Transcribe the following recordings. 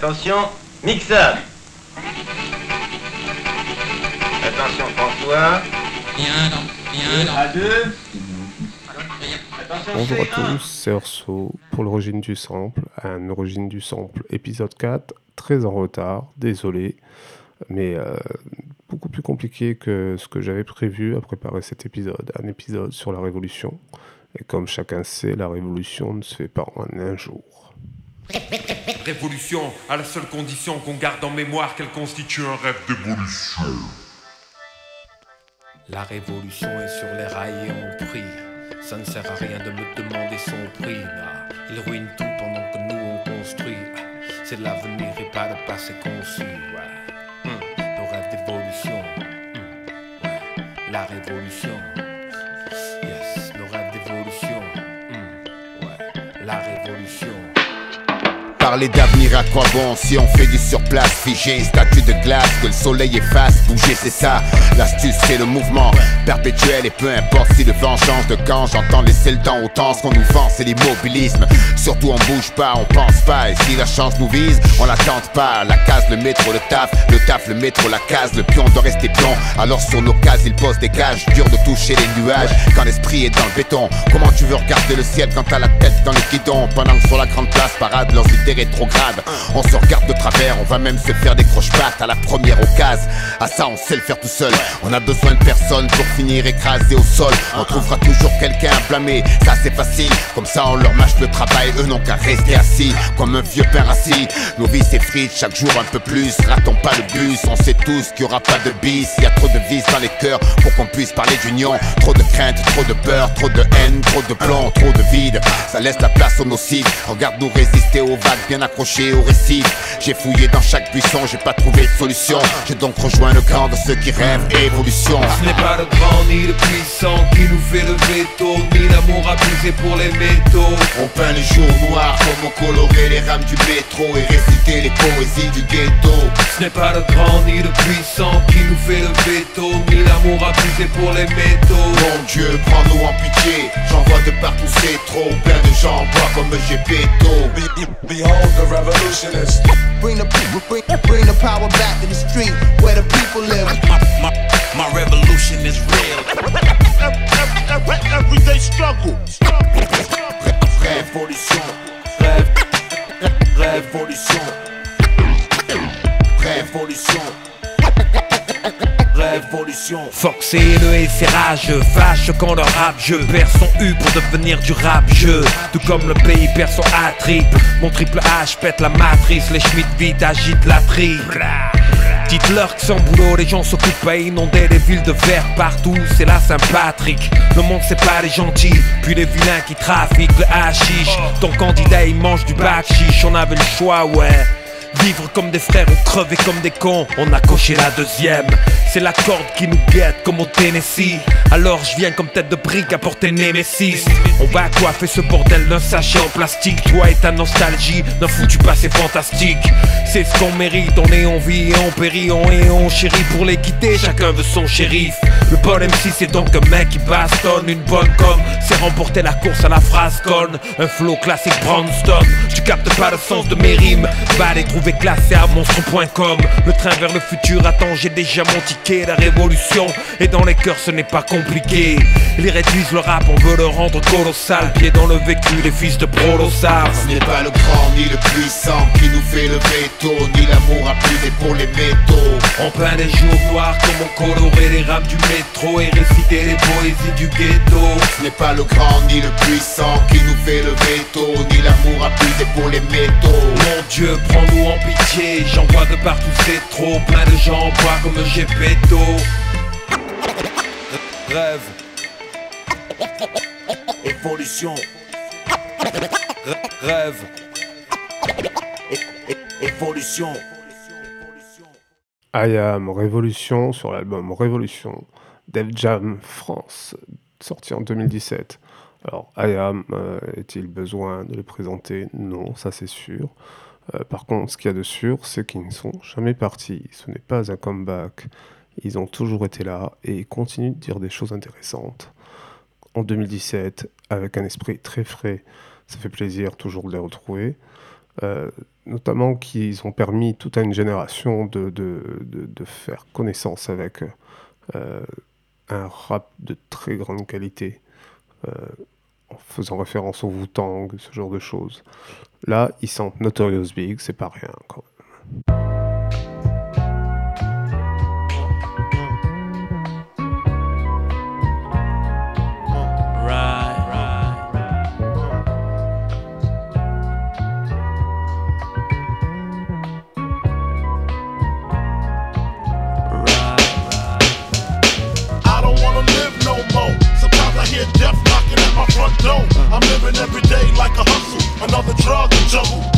Attention, mixage. Attention François. À deux. Bonjour à C1. tous, c'est Orso pour l'origine du sample, un origine du sample épisode 4, très en retard, désolé, mais euh, beaucoup plus compliqué que ce que j'avais prévu à préparer cet épisode, un épisode sur la révolution. Et comme chacun sait, la révolution ne se fait pas en un jour. Révolution, à la seule condition qu'on garde en mémoire qu'elle constitue un rêve d'évolution. La révolution est sur les rails et on prie. Ça ne sert à rien de me demander son prix. là. Il ruine tout pendant que nous on construit. C'est l'avenir et pas le passé conçu. ouais. Hum, Le rêve d'évolution. Ouais. La révolution. Yes, le rêve d'évolution. Ouais. La révolution. Parler d'avenir à quoi bon si on fait du surplace Figé, statue de glace, que le soleil efface Bouger c'est ça, l'astuce c'est le mouvement Perpétuel et peu importe si le vent change de camp J'entends laisser le temps au ce qu'on nous vend c'est l'immobilisme. Surtout on bouge pas, on pense pas Et si la chance nous vise, on la pas. La case, le métro, le taf, le taf, le métro, la case Le pion doit rester pion, alors sur nos cases ils posent des cages Dur de toucher les nuages. Quand l'esprit est dans le béton Comment tu veux regarder le ciel quand t'as la tête dans le guidon? Pendant que sur la grande place parade leurs idées On se regarde de travers, on va même se faire des croche-pattes à la première occasion. À ça on sait le faire tout seul. On a besoin de personne pour finir écrasé au sol. On trouvera toujours quelqu'un à blâmer, ça c'est facile. Comme ça on leur mâche le travail, eux n'ont qu'à rester assis Comme un vieux pain assis. Nos vies s'effritent chaque jour un peu plus Ratons pas le bus, on sait tous qu'il y aura pas de bis Il y a trop de vis dans les cœurs pour qu'on puisse parler d'union. Trop de crainte, trop de peur, trop de haine, trop de plomb, trop de vide. Ça laisse la place aux nocifs Regarde-nous résister aux vagues bien accrochées au récif J'ai fouillé dans chaque buisson, j'ai pas trouvé de solution. J'ai donc rejoint le camp de ceux qui rêvent évolution. Ce n'est pas le grand ni le puissant qui nous fait le veto, ni l'amour abusé pour les métaux. On peint les jours noirs comme on colorait les rames du métro Et réciter les poésies du ghetto. Ce n'est pas le grand ni le puissant qui nous fait le veto, ni l'amour abusé pour les métaux. Mon Dieu, prends-nous en pitié. J'en vois de partout, c'est trop. Plein de gens en bois comme Gepetto Behold the revolutionist. Bring the bring, bring the power back to the street where the people live. My, my, my revolution is real. Everyday struggle. Révolution, Rêve, rêve, révolution Révolution, rêve. Révolution. Et le et ses Fâche quand le rap jeu perd son U pour devenir du rap jeu Tout comme le pays perd son A triple Mon triple H pète la matrice Les Schmitt vite agitent la triple Dites-leur que sans boulot les gens s'occupent à inonder les villes de verre partout C'est la Saint-Patrick. Le monde c'est pas les gentils Puis les vilains qui trafiquent le hashish. Ton candidat il mange du bac chiche On avait le choix ouais Vivre comme des frères ou crever comme des cons, on a coché la deuxième. C'est la corde qui nous guette comme au Tennessee. Alors je viens comme tête de brique apporter Nemesis. On va coiffer ce bordel d'un sachet en plastique. Toi et ta nostalgie d'un foutu passé fantastique. C'est ce qu'on mérite, on est en vie et on périt, on est on chérit pour les quitter. Chacun veut son shérif. Le bon MC c'est donc un mec qui bastonne une bonne com. C'est remporter la course à la phrase conne. Un flow classique Brownstone. Tu captes pas le sens de mes rimes. Va les trouver classés à monstre.com. Le train vers le futur attend, j'ai déjà mon ticket. La révolution et dans les cœurs ce n'est pas compliqué. Ils réduisent le rap, on veut le rendre colossal. Pied dans le vécu, les fils de Prolossar. Ce n'est pas le grand ni le puissant qui nous fait le veto Ni l'amour abusé pour les métaux On peint les jours noirs comme on colorait les rames du métro et réciter les poésies du ghetto. Ce n'est pas le grand ni le puissant qui nous fait le veto Ni l'amour abusé pour les métaux Mon Dieu, prends-nous en pitié. J'en vois de partout, c'est trop. Plein de gens en bois comme Gepetto. Rêve, Évolution, rêve. évolution I Am Révolution sur l'album Révolution Def Jam France, sorti en 2017. Alors, I Am, euh, est-il besoin de le présenter? Non, ça c'est sûr. Euh, par contre, ce qu'il y a de sûr, c'est qu'ils ne sont jamais partis. Ce n'est pas un comeback. Ils ont toujours été là et ils continuent de dire des choses intéressantes. En 2017, avec un esprit très frais, ça fait plaisir toujours de les retrouver. Euh, notamment qu'ils ont permis toute une génération de, faire connaissance avec euh, un rap de très grande qualité, en faisant référence au Wu-Tang, ce genre de choses. Là, ils sentent Notorious Big, c'est pas rien quand même. trouble.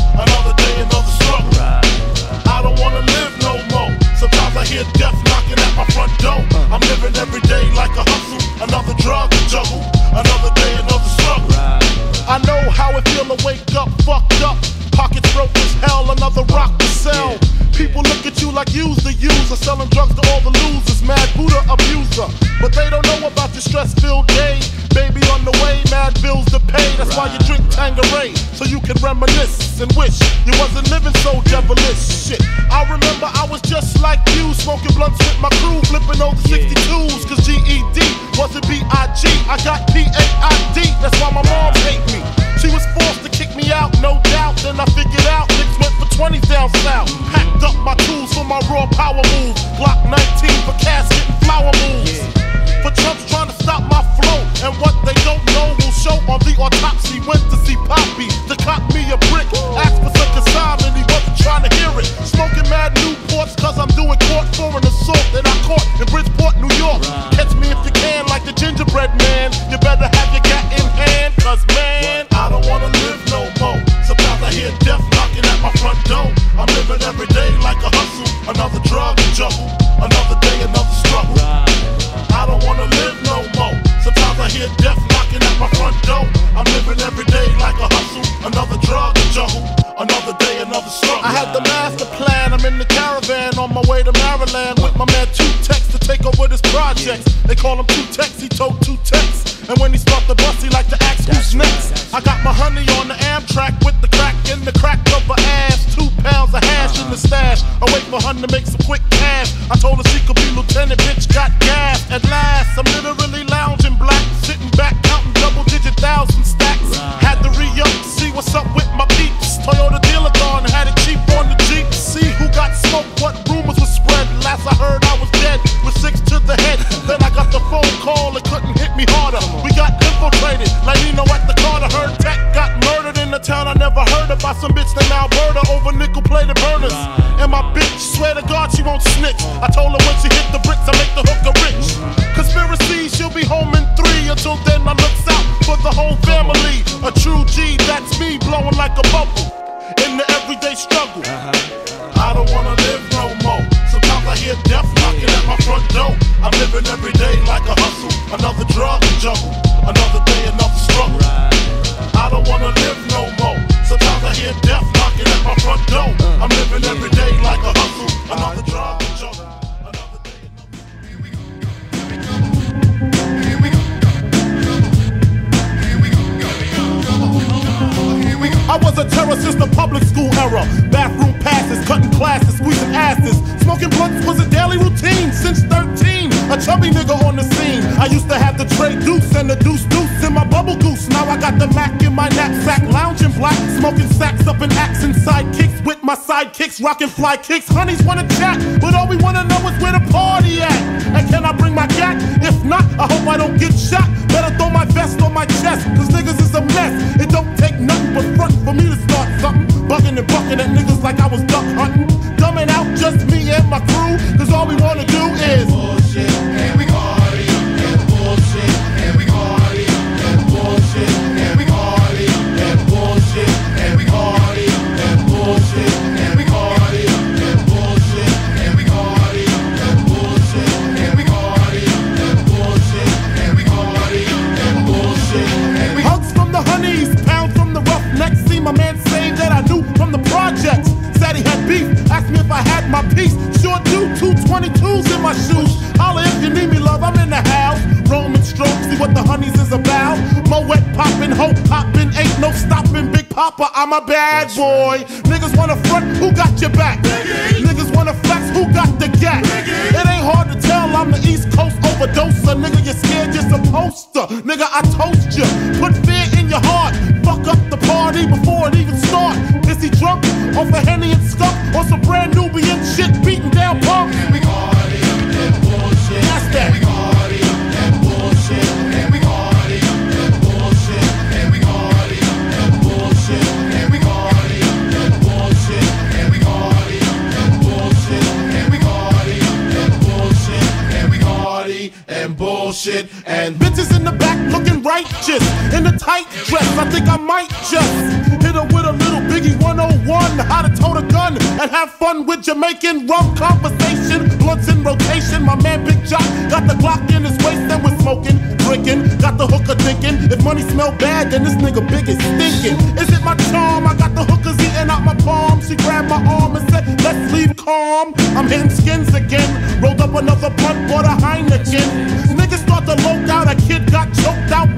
Rockin' fly kicks, honey boy. Jamaican rum conversation. Blunts in rotation. My man Big Jock got the Glock in his waist and we're smoking, drinking. Got the hooker thinking if money smell bad, then this nigga big is stinking. Is it my charm? I got the hookers eating out my palm. She grabbed my arm and said, Let's leave calm. I'm hitting skins again. Rolled up another blunt, bought a Heineken. Niggas start to loke out. A kid got choked out,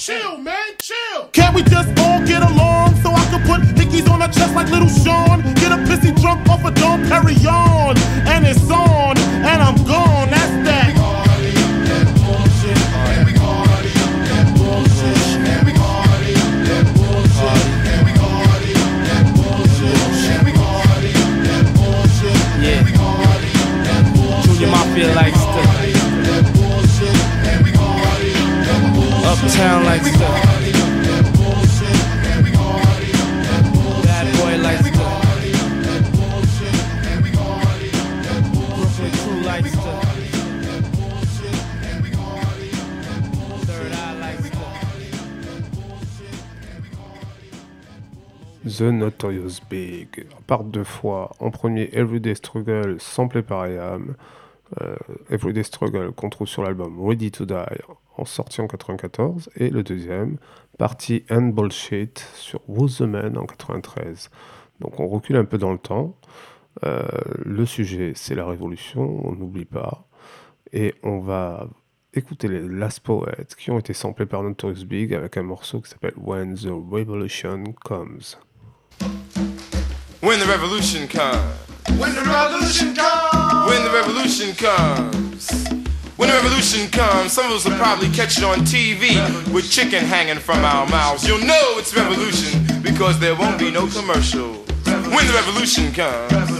chill, man, chill. Can't we just all get along so I can put hickeys on her chest like little Sean? Get a pissy drunk off a Perignon, and The Notorious Big, part deux fois. En premier, Everyday Struggle, samplé par IAM. Euh, Everyday Struggle qu'on trouve sur l'album Ready to Die, en sorti en 94. Et le deuxième, Party and Bullshit, sur Who's the Man en 93. Donc on recule un peu dans le temps. Euh, le sujet, c'est la révolution, on n'oublie pas. Et on va écouter les Last Poets qui ont été samplés par Notorious Big avec un morceau qui s'appelle When the Revolution Comes. When the revolution comes. When the revolution comes. When the revolution comes. When the revolution comes, some of us will probably catch it on TV with chicken hanging from our mouths. You'll know it's revolution because there won't be no commercial. When the revolution comes.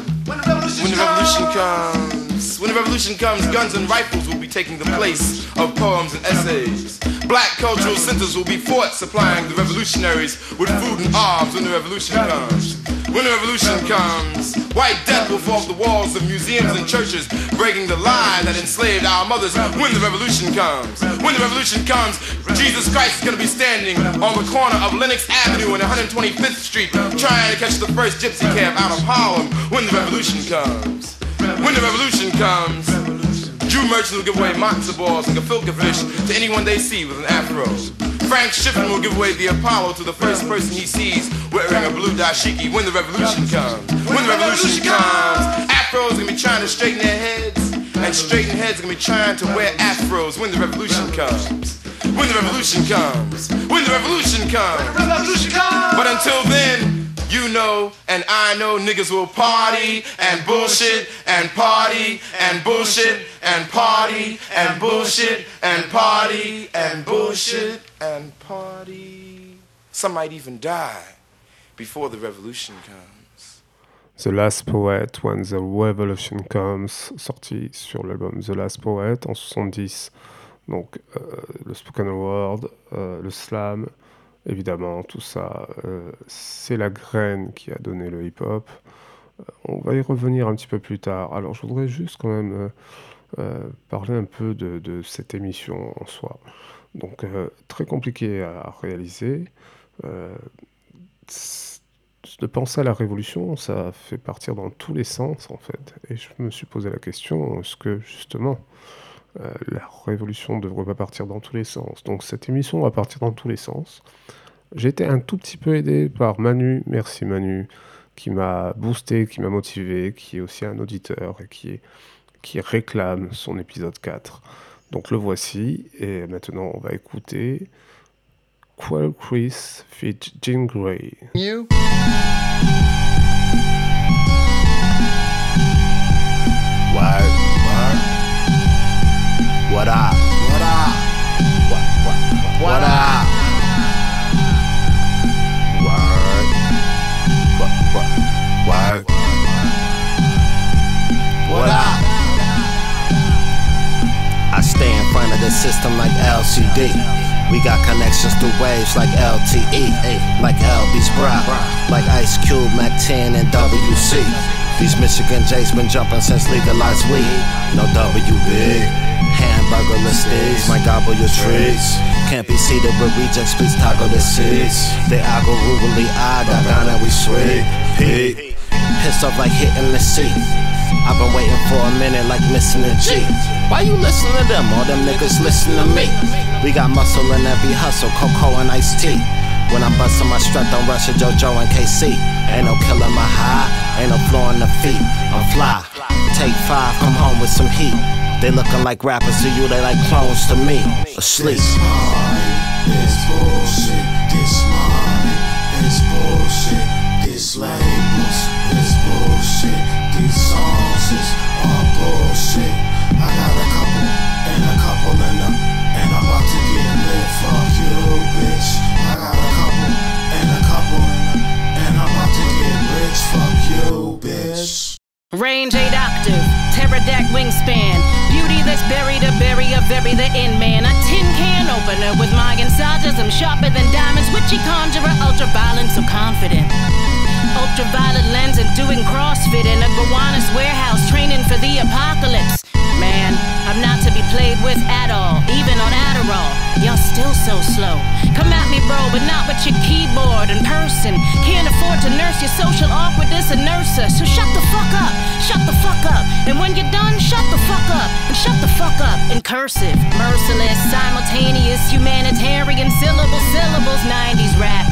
Revolution Come. Comes, when the revolution comes, guns and rifles will be taking the place of poems and essays. Black cultural centers will be fought supplying the revolutionaries with food and arms when the revolution comes. When the revolution comes, white death will fall off the walls of museums and churches, breaking the lie that enslaved our mothers when the revolution comes. When the revolution comes, Jesus Christ is going to be standing on the corner of Lenox Avenue and 125th Street, trying to catch the first gypsy cab out of Harlem when the revolution comes. When the revolution comes, Jew merchants will give away matzo balls and gefilte fish to anyone they see with an afro. Frank Schiffman will give away the Apollo to the first person he sees wearing a blue dashiki when the revolution comes. When the revolution comes, afros gonna be trying to straighten their heads, and straighten heads are gonna be trying to wear afros when the revolution comes. When the revolution comes. When the revolution comes. Revolution comes. But until then, you know and I know niggas will party and bullshit and party and bullshit and party and bullshit and party and bullshit and party. Some might even die before the revolution comes. The Last Poet When the Revolution Comes, sorti sur l'album The Last Poet en 70. Donc euh, le spoken word, euh, le slam, évidemment, tout ça, euh, c'est la graine qui a donné le hip-hop. Euh, on va y revenir un petit peu plus tard. Alors je voudrais juste quand même euh, parler un peu de, de cette émission en soi. Donc très compliqué à réaliser. De penser à la révolution, ça fait partir dans tous les sens en fait. Et je me suis posé la question, est-ce que justement euh, la révolution ne devrait pas partir dans tous les sens Donc cette émission va partir dans tous les sens. J'ai été un tout petit peu aidé par Manu, merci Manu, qui m'a boosté, qui m'a motivé, qui est aussi un auditeur et qui, réclame son épisode 4. Donc le voici, et maintenant on va écouter Quell Chris fit Jean Grey. What up? What up? What, what, what up? Word. What, what, word. What up? I stay in front of the system like LCD. We got connections through waves like LTE, like LB's bra, like Ice Cube, Mack 10, and WC. These Michigan J's been jumping since legalized weed. No W big. Hamburgerless days, might gobble your trees. Can't be seated with rejects, please toggle the seats. They algo rurally odd, got down and we sweet. Pete. Pissed off like hitting the seat. I've been waiting for a minute like missing G. Why you listen to them? All them niggas listen to me. We got muscle in every hustle, cocoa and iced tea. When I'm busting my strut, don't rush a JoJo and KC. Ain't no killing my high, ain't no floor in the feet. I'm fly. Take five, come home with some heat. They looking like rappers to you, they like clones to me. Asleep. This bullshit, this money, this bullshit, this labels, this bullshit, these songs is all bullshit. I got a couple and a couple in them, and I'm about to get lit. Fuck you, bitch. I got a couple and a couple in them, and I'm about to get rich. Fuck you, bitch. Range 8 octave, pterodact wingspan. Beauty that's buried a very the in man. A tin can opener with my incisors. Sharper than diamonds. Witchy conjurer, ultraviolet, so confident. Ultraviolet lens and doing CrossFit in a Gowanus warehouse, training for the apocalypse. Man, I'm not to be played with at all, even on Adderall. Y'all still so slow. Come at me, bro, but not with your keyboard in person. Can't afford to nurse your social awkwardness and nurse us. So shut the fuck up, shut the fuck up. And when you're done, shut the fuck up and shut the fuck up in cursive. Merciless, simultaneous, humanitarian syllable syllables, 90s rap.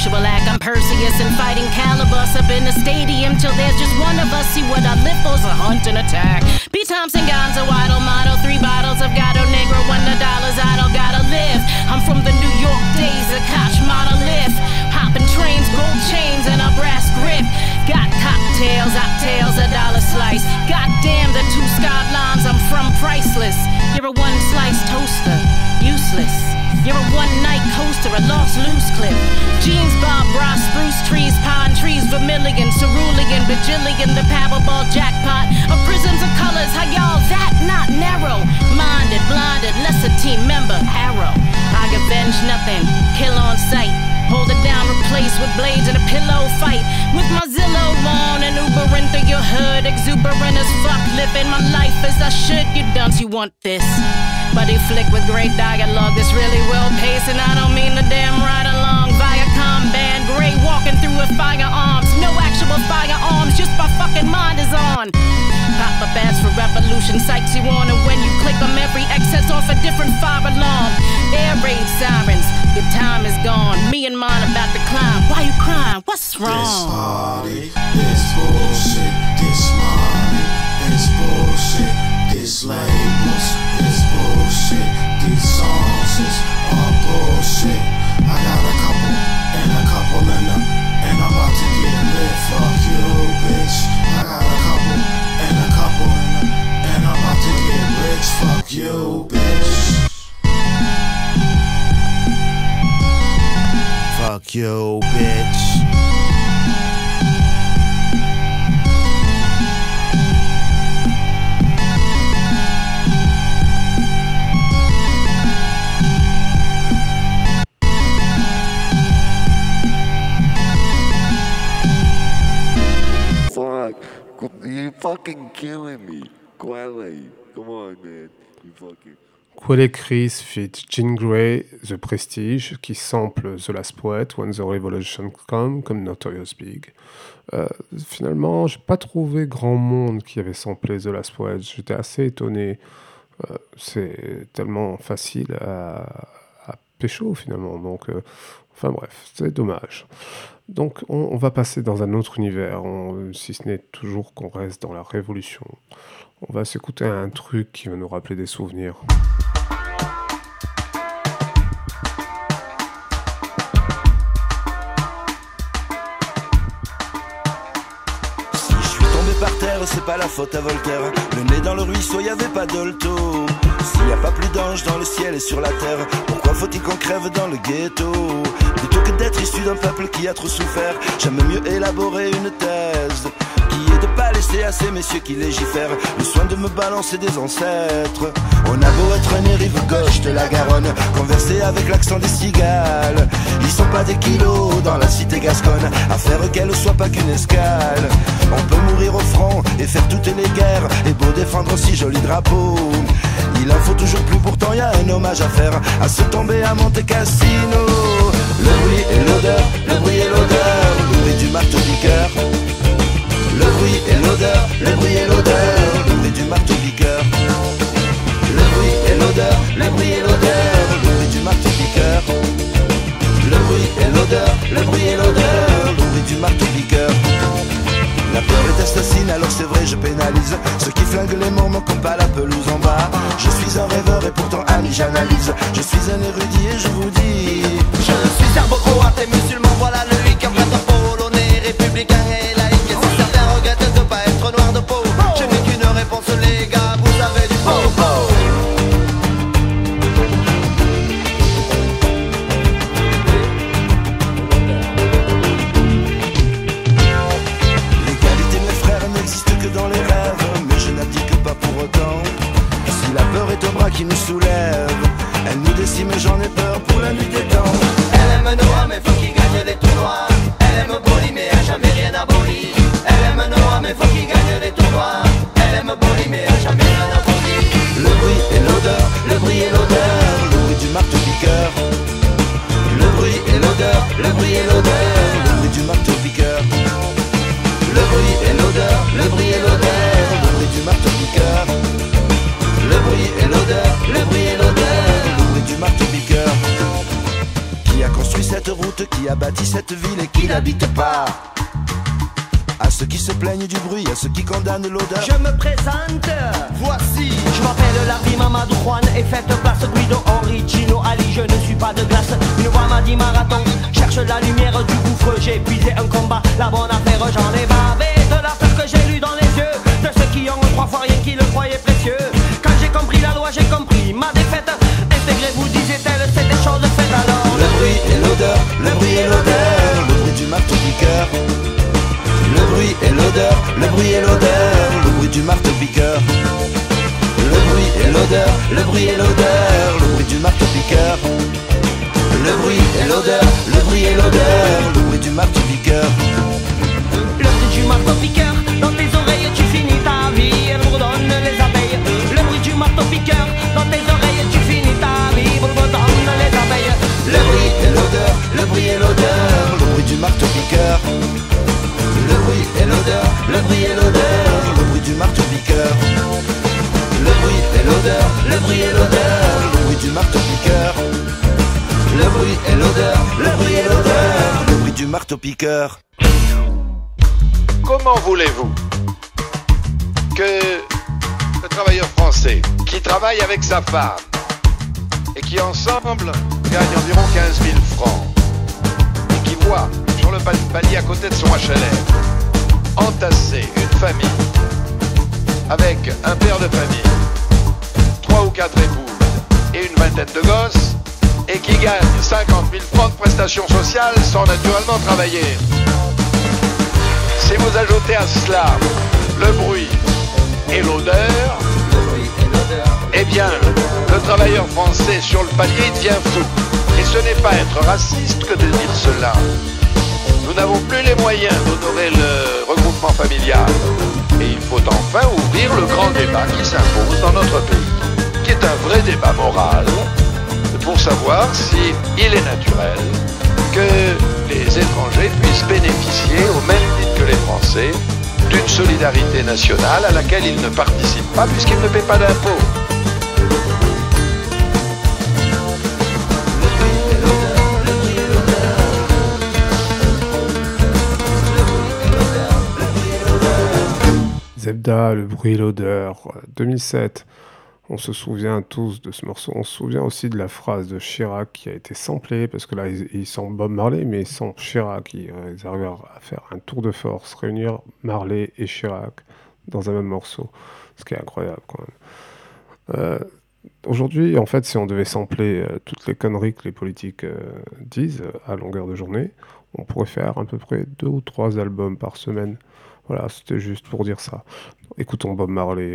Actual act, I'm Perseus and fighting Calibus up in the stadium till there's just one of us. See what I live for's a hunt and attack. B. Thompson, Gonzo, Waddle, Model, three bottles of Gato Negro, one the dollars I don't gotta live. I'm from the New York days of Koch monolith. Hopping trains, gold chains, and a brass grip. Got cocktails, ocktails, a dollar slice. Goddamn the two scarred lines, I'm from priceless. You're a one slice toaster, useless. You're a one night coaster, a lost loose clip. Jeans, Bob Ross, spruce trees, pine trees, vermilion, cerulean, bajillion, the Powerball jackpot of prisms of colors. How y'all that not narrow? Minded, blinded, lesser team member, arrow. I avenge nothing, kill on sight. Hold it down, replace with blades and a pillow fight. With my Zillow on and Ubering through your hood, exuberant as fuck, living my life as I should. You dunce, you want this. Buddy flick with great dialogue, this really well paced, and I don't mean the damn right along. Viacom band, gray walking through with firearms. No actual just my fucking mind is on. Pop up ads for revolution, sights you on, and when you click them, every excess off a different fire alarm. Air raid sirens, your time is gone. Me and mine about to climb. Why you crying? What's wrong? This party, this bullshit, this money, this bullshit, this labels, this bullshit, these songs is all bullshit. I got a couple and a couple and I'm Quelle Chris fit Jean Grey, The Prestige, qui sample The Last Poet, When the Revolution Come, comme Notorious Big? Euh, finalement, j'ai pas trouvé grand monde qui avait samplé The Last Poet. J'étais assez étonné. Euh, c'est tellement facile à, pécho finalement. Donc, euh, enfin bref, c'est dommage. Donc, on, va passer dans un autre univers, si ce n'est toujours qu'on reste dans la révolution. On va s'écouter un truc qui va nous rappeler des souvenirs. Si je suis tombé par terre, c'est pas la faute à Voltaire. Le nez dans le ruisseau, y avait pas d'olto. S'il y a pas plus d'anges dans le ciel et sur la terre, pourquoi faut-il qu'on crève dans le ghetto? Plutôt que d'être issu d'un peuple qui a trop souffert, j'aime mieux élaborer une thèse qui est de laisser à ces messieurs qui légifèrent le soin de me balancer des ancêtres. On a beau être né rive gauche de la Garonne, converser avec l'accent des cigales. Ils sont pas des kilos dans la cité gasconne, à faire qu'elle soit pas qu'une escale. On peut mourir au front et faire toutes les guerres, et beau défendre si joli drapeau. Il en faut toujours plus, pourtant y a un hommage à faire, à se tomber à Monte Cassino. Le bruit et l'odeur, le bruit et l'odeur, le bruit du marteau piqueur. Le bruit et l'odeur, le bruit et l'odeur, le du marteau piqueur. Le bruit et l'odeur, le bruit et l'odeur, le du marteau piqueur. Le bruit et l'odeur, le bruit et l'odeur, le du marteau piqueur. La peur est assassine, alors c'est vrai, je pénalise Ceux qui flinguent les mots me comptent pas la pelouse en bas Je suis un rêveur et pourtant ami, j'analyse Je suis un érudit et je vous dis Je suis serbo-croate et musulman, voilà le prêtre polonais, républicain qui nous soulève. Elle nous décime j'en ai peur pour la nuit route, qui a bâti cette ville et qui n'habite pas. À ceux qui se plaignent du bruit, à ceux qui condamnent l'odeur. Je me présente, voici. Je m'appelle Larry Mamadou Juan et faites place Guido Origino Ali. Je ne suis pas de glace, une voix m'a dit marathon. Cherche la lumière du gouffre, j'ai épuisé un combat. La bonne affaire j'en ai bavé De la peur que j'ai lu dans les yeux De ceux qui ont trois fois rien qui le croyaient précieux. Quand j'ai compris la loi j'ai compris ma défaite. Intégrez-vous disait-elle c'est des choses faites. Alors Le bruit et l'odeur, le bruit et l'odeur, le bruit du marteau piqueur. Le bruit et l'odeur, le bruit et l'odeur, le bruit du marteau piqueur. Le bruit et l'odeur, le bruit et l'odeur, le bruit du marteau piqueur. Le bruit et l'odeur, le bruit et l'odeur, le bruit du marteau piqueur. Le bruit du marteau piqueur, dans tes oreilles tu finis ta vie, elle bourdonne les abeilles. Le bruit du marteau piqueur, dans tes oreilles tu finis ta vie, le bruit et l'odeur, le bruit du marteau piqueur. Le bruit et l'odeur, le bruit et l'odeur, le bruit du marteau piqueur. Le bruit et l'odeur, le bruit et l'odeur, le bruit du marteau piqueur. Le bruit et l'odeur, le bruit et l'odeur, le bruit du marteau piqueur. Comment voulez-vous que le travailleur français qui travaille avec sa femme et qui ensemble gagne environ 15 000 francs sur le pa- palier à côté de son HLM entasser une famille avec un père de famille, trois ou quatre épouses et une vingtaine de gosses et qui gagnent 50 000 francs de prestations sociales sans naturellement travailler. Si vous ajoutez à cela le bruit et l'odeur, eh bien, le travailleur français sur le palier devient fou. Ce n'est pas être raciste que de dire cela. Nous n'avons plus les moyens d'honorer le regroupement familial. Et il faut enfin ouvrir le grand débat qui s'impose dans notre pays, qui est un vrai débat moral, pour savoir si est naturel que les étrangers puissent bénéficier, au même titre que les Français, d'une solidarité nationale à laquelle ils ne participent pas puisqu'ils ne paient pas d'impôts. Le bruit, l'odeur, euh, 2007. On se souvient tous de ce morceau. On se souvient aussi de la phrase de Chirac qui a été samplée, parce que là, ils, ils sont Bob Marley, mais sont Chirac. Ils, euh, ils arrivent à faire un tour de force, réunir Marley et Chirac dans un même morceau. Ce qui est incroyable, quand même. Euh, Aujourd'hui, en fait, si on devait sampler euh, toutes les conneries que les politiques euh, disent euh, à longueur de journée, on pourrait faire à peu près deux ou trois albums par semaine. Voilà, c'était juste pour dire ça. Écoutons Bob Marley.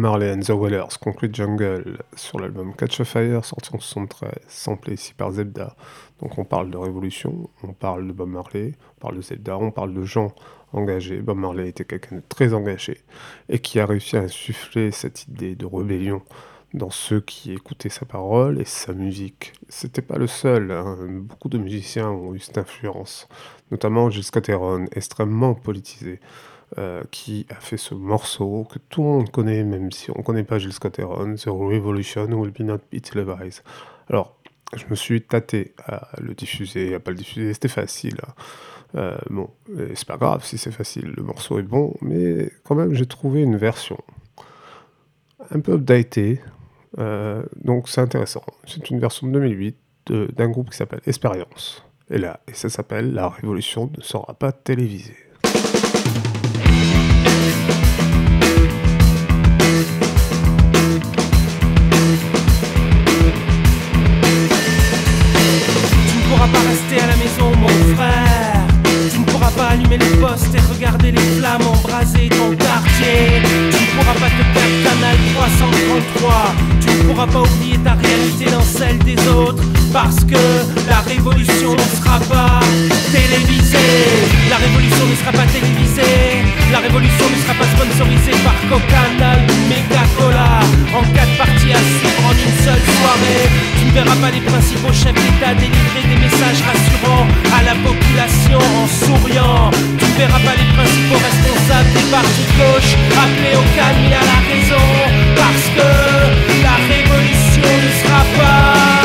Marley and the Wailers, Concrete Jungle, sur l'album Catch a Fire, sorti en 73, samplé ici par Zebda. Donc on parle de révolution, on parle de Bob Marley, on parle de Zebda, on parle de gens engagés. Bob Marley était quelqu'un de très engagé et qui a réussi à insuffler cette idée de rébellion dans ceux qui écoutaient sa parole et sa musique. C'était pas le seul, hein. beaucoup de musiciens ont eu cette influence, notamment Gilles Scott-Heron, extrêmement politisé. Euh, qui a fait ce morceau que tout le monde connaît, même si on ne connaît pas Gilles Scott-Heron, The Revolution Will Be Not Be Televised. Alors, je me suis tâté à le diffuser, à pas le diffuser, c'était facile. hein. Euh, bon, c'est pas grave si c'est facile, le morceau est bon, mais quand même j'ai trouvé une version un peu updatée, euh, donc c'est intéressant. C'est une version de 2008 de- d'un groupe qui s'appelle Expérience. Et là, et ça s'appelle La Révolution ne sera pas télévisée. Pourras pas rester à la maison, mon frère. Pourras pas allumer les postes et regarder les flammes embraser ton quartier. Tu ne pourras pas te perdre canal 333. Tu ne pourras pas oublier ta réalité dans celle des autres. Parce que la révolution ne sera pas télévisée. La révolution ne sera pas télévisée. La révolution ne sera pas sponsorisée par Coca-Cola ou Mega-Cola. En quatre parties à suivre en une seule soirée. Tu ne verras pas les principaux chefs d'État délivrer des messages rassurants à la population en souriant. Tu verras pas les principaux responsables des partis de gauche appeler au calme et à la raison. Parce que la révolution ne sera pas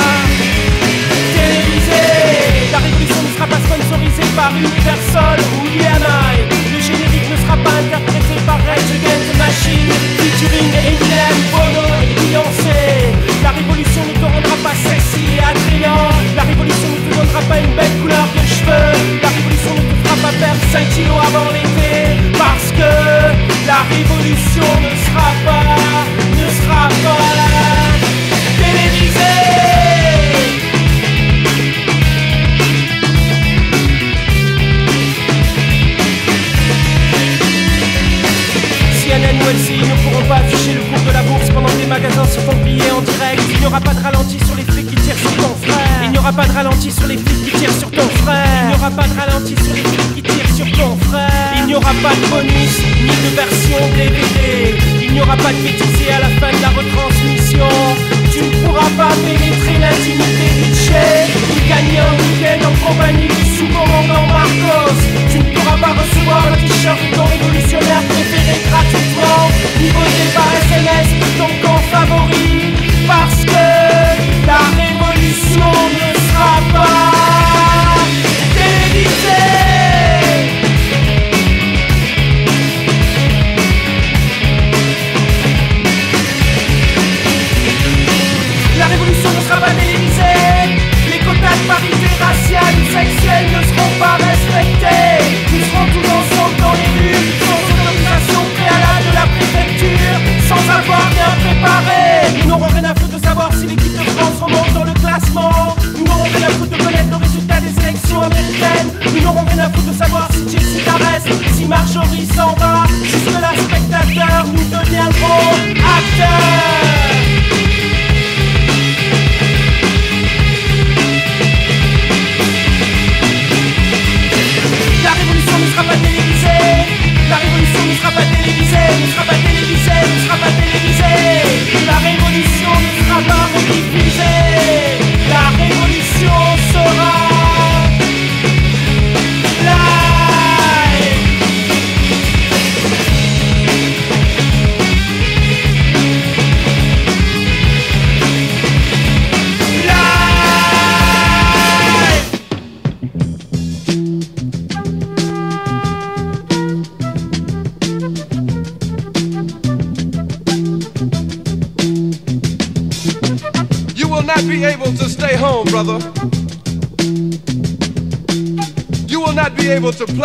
télévisée. La révolution ne sera pas sponsorisée par Universal ou l'IMI. Le générique ne sera pas interprété par Rage Against the Machine, featuring Eminem, Bono et Beyoncé. La révolution ne te rendra pas sexy et attrayant. La révolution ne te donnera pas une belle couleur de cheveux. La révolution pas perdre 5 kilos avant l'été. Parce que la révolution ne sera pas, ne sera pas télévisée. CNN ou LCI ne pourront pas afficher le cours de la bourse pendant que les magasins se font piller en direct. Il n'y aura pas de ralenti sur les flics qui tirent sur ton frère. Il n'y aura pas de ralenti sur les flics qui tirent sur ton frère. Il n'y aura pas de ralenti sur les flics qui tirent sur ton frère. Il n'y aura pas de bonus ni de version DVD. Il n'y aura pas de bêtisier à la fin de la retransmission. Tu ne pourras pas pénétrer l'intimité du Tché Ni gagner un week-end en compagnie du sous-commandant Marcos Tu ne pourras pas recevoir le t-shirt de ton révolutionnaire préféré gratuitement Ni voter par SMS ton camp favori Parce que la révolution ne la révolution travail, les contacts parisés, raciales ou sexuels ne seront pas respectés.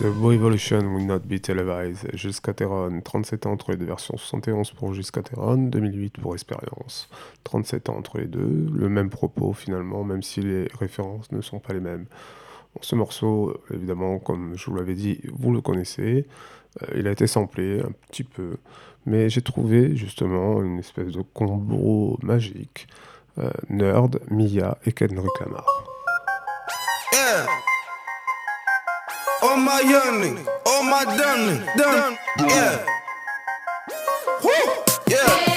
The Revolution Will Not Be Televised, Jusqu'Ateron, 37 ans entre les deux versions, 71 pour Jusqu'Ateron, 2008 pour Expérience, 37 ans entre les deux, le même propos finalement, même si les références ne sont pas les mêmes. Ce morceau, évidemment, comme je vous l'avais dit, vous le connaissez, euh, il a été samplé un petit peu, mais j'ai trouvé justement une espèce de combo magique, euh, Nerd, Mia et Kendrick Lamar. Oh my yearning, oh my done, done, yeah. Woo. Yeah.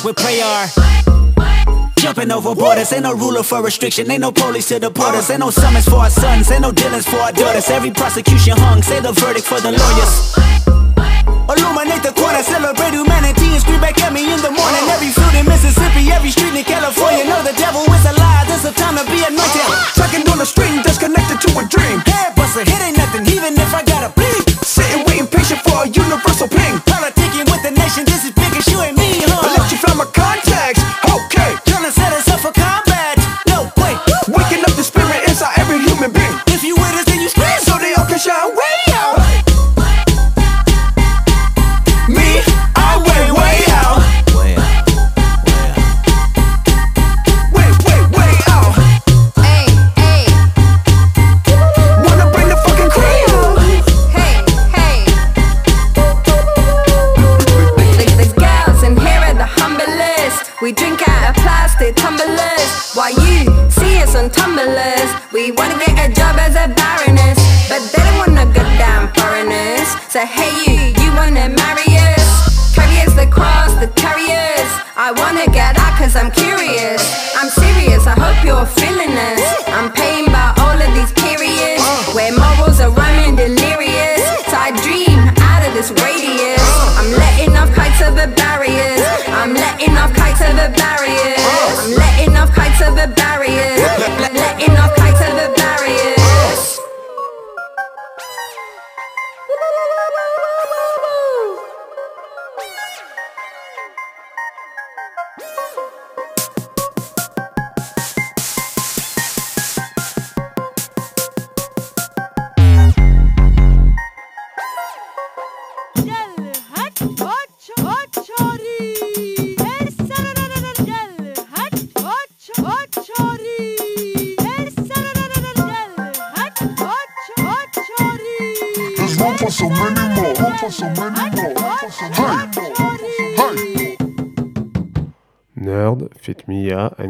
Televised with prayer. Jumping over borders, ain't no ruler for restriction, ain't no police to deport us, ain't no summons for our sons, ain't no dealings for our daughters. Every prosecution hung, say the verdict for the lawyers. Illuminate the corner, celebrate humanity and scream back at me in the morning. Every field in Mississippi, every street in California, know the devil is a lie. This a time to be anointed. Sucking on the string, disconnected to a dream. Head buster, hit ain't nothing, even if I got a bleed. Sitting, waiting, patient for a universal ping.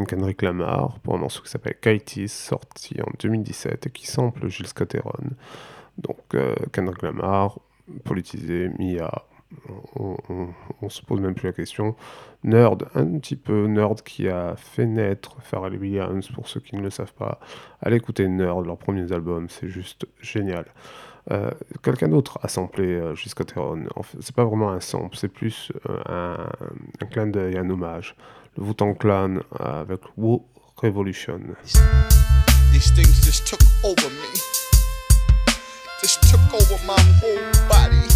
Kendrick Lamar pour un morceau qui s'appelle Kites, sorti en 2017 et qui sample Gilles Scotteron. Donc euh, Kendrick Lamar, politisé, Mia, on, on, se pose même plus la question. Nerd, un petit peu Nerd qui a fait naître Pharrell Williams, pour ceux qui ne le savent pas. Allez écouter Nerd, leurs premiers albums, c'est juste génial. Euh, Quelqu'un d'autre a samplé euh, fait, c'est pas vraiment un sample, c'est plus euh, un clin d'œil, un hommage. Le Wu-Tang Clan euh, avec Wu Revolution. These things just took over me. Just took over my whole body.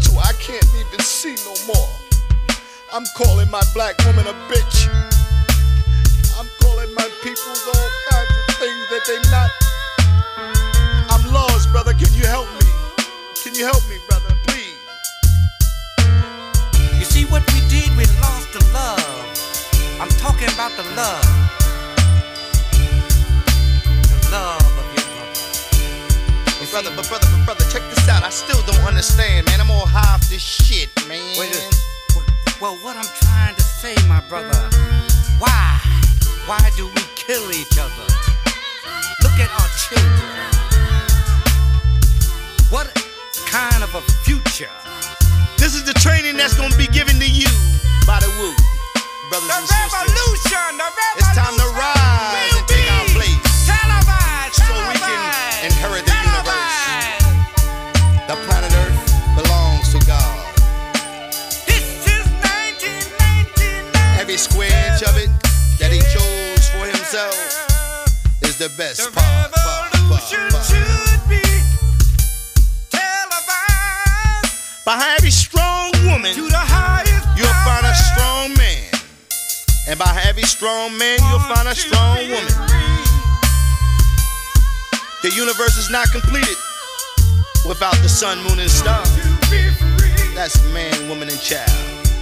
So I can't even see no more. I'm calling my black woman a bitch. I'm calling my people all kinds of things that they not. I'm lost, brother. Can you help me? Can you help me, brother? Please. You see what we did? We lost the love. I'm talking about the love. The love of your mother. But brother, but brother, but brother, check this out. I still don't understand, man. I'm all high off this shit, man. Wait Well, what I'm trying to say, my brother, why? Why do we kill each other? Look at our children. What kind of a future? This is the training that's gonna be given to you by the Wu, brothers The and sisters. revolution, the It's time to rise and take our place televised, so we can inherit the universe. The planet Earth belongs to God. This is 1999. Every square inch of it that He chose for Himself is the best part. part, part, part. should be televised. Behind every strong And by every strong man, you'll find a strong woman. The universe is not completed without the sun, moon, and stars. That's man, woman, and child.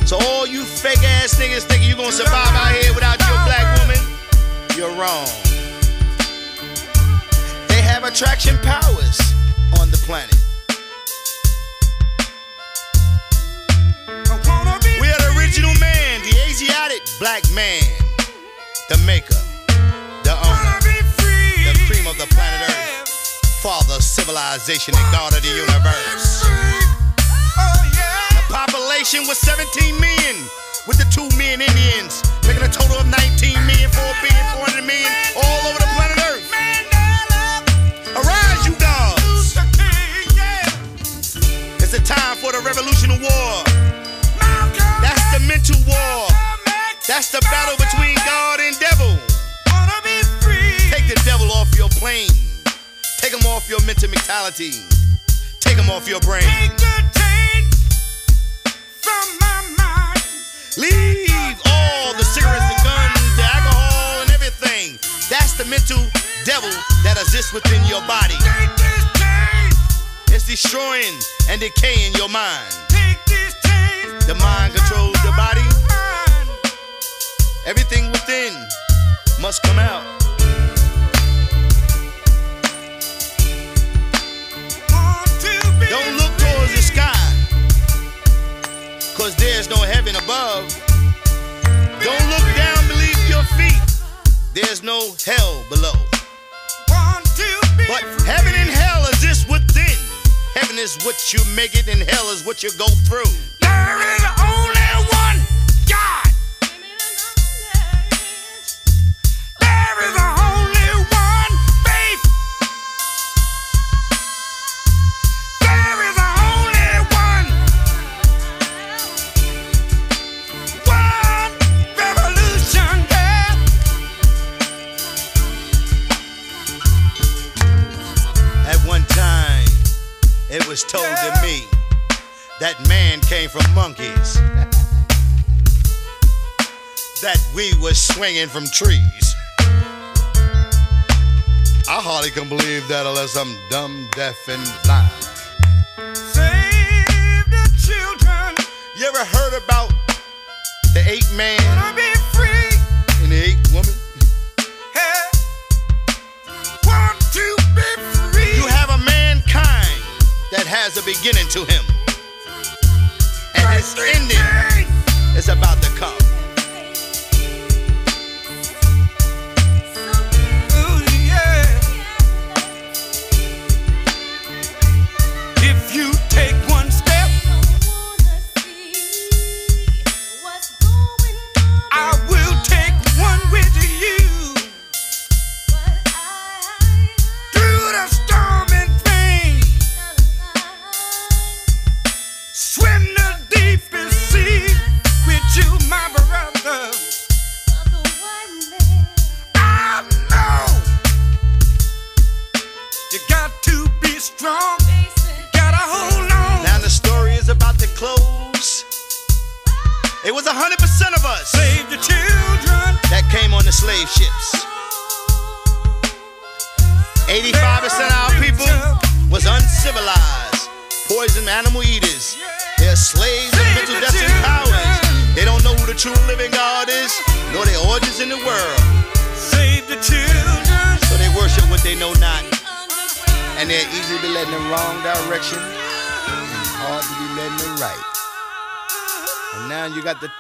So all you fake ass niggas thinking you gonna survive out here without your black woman, you're wrong. They have attraction powers on the planet. Black man, the maker, the owner, the cream of the planet Earth, father of civilization and god of the universe. The population was 17 million, with the 2 million Indians, making a total of 19 million, 4 billion, 400 million, all over the planet Earth. Arise, you dogs! It's the time for the revolution war. That's the mental war. That's the battle between God and devil. Take the devil off your plane. Take him off your mental mentality. Take him off your brain. Leave all the cigarettes, the guns, the alcohol, and everything. That's the mental devil that exists within your body. It's destroying and decaying your mind. The mind controls the body. Everything within must come out. Don't look towards the sky, cause there's no heaven above. Don't look down beneath your feet, there's no hell below. But heaven and hell exist within. Heaven is what you make it, and hell is what you go through. There is was told to me that man came from monkeys. that we was swinging from trees. I hardly can believe that unless I'm dumb, deaf, and blind. Save the children. You ever heard about the eight man be free. and the eight woman? That has a beginning to him. And his ending is about to come.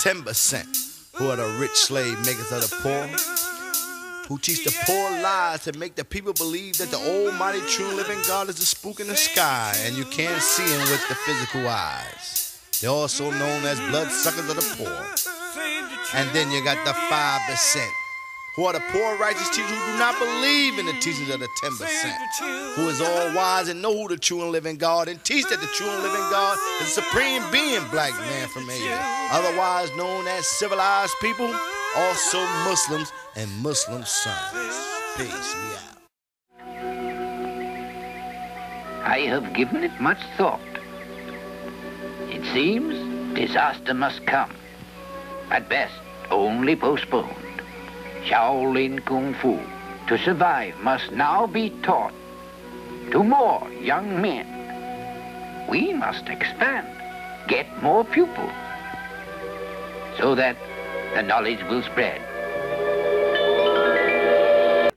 Got 10% who are the rich slave makers of the poor, who teach the poor lies to make the people believe that the almighty true living God is a spook in the sky and you can't see him with the physical eyes. They're also known as bloodsuckers of the poor. And then you got the 5%, who are the poor righteous teachers who do not believe in the teachings of the 10%, who is all wise and know who the true and living God and teach that the true and living God is the supreme being, black man from Asia, otherwise known as civilized people, also Muslims and Muslim sons. Peace, we out. I have given it much thought. It seems disaster must come. At best, only postponed. Shaolin Kung Fu, to survive, must now be taught to more young men. We must expand, get more pupils, so that the knowledge will spread.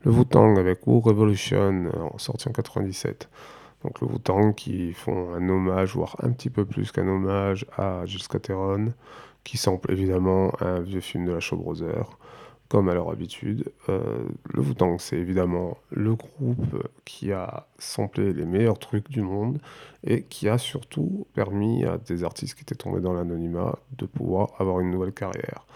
Le Wu-Tang avec Wu Revolution, euh, sorti en 97. Donc le Wu-Tang qui font un hommage, voire un petit peu plus qu'un hommage à Gilles Scott-Heron, qui sample évidemment un vieux film de la Shaw Brothers, comme à leur habitude. Euh, le Wu-Tang, c'est évidemment le groupe qui a samplé les meilleurs trucs du monde et qui a surtout permis à des artistes qui étaient tombés dans l'anonymat de pouvoir avoir une nouvelle carrière.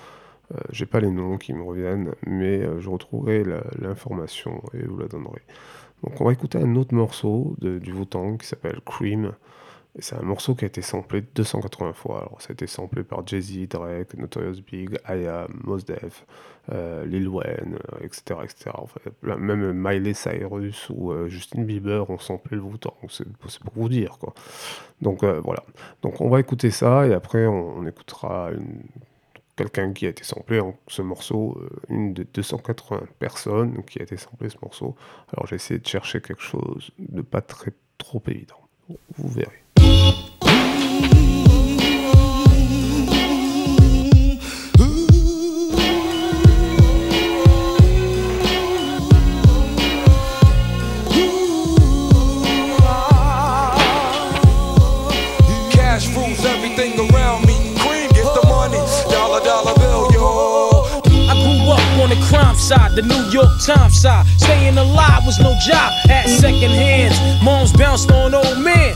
Euh, J'ai pas les noms qui me reviennent, mais euh, je retrouverai l'information et vous la donnerai. Donc on va écouter un autre morceau du Wu-Tang qui s'appelle Cream. C'est un morceau qui a été samplé 280 fois. Alors ça a été samplé par Jay-Z, Drake, Notorious Big, I.A.M., Mos Def, euh, Lil Wayne, euh, etc., etc. Fait, là, même Miley Cyrus ou euh, Justin Bieber ont samplé le Wu-Tang. C'est pour vous dire, quoi. Donc euh, voilà. Donc on va écouter ça et après on, écoutera quelqu'un qui a été samplé ce morceau, euh, une des 280 personnes qui a été samplé ce morceau. Alors j'ai essayé de chercher quelque chose de pas très trop évident. Vous verrez. The cash fools everything around me when get the money. Dollar, dollar bill, yo. I grew up on the crime side, the New York Times side. Staying alive was no job at second hands. Moms bounced on old men.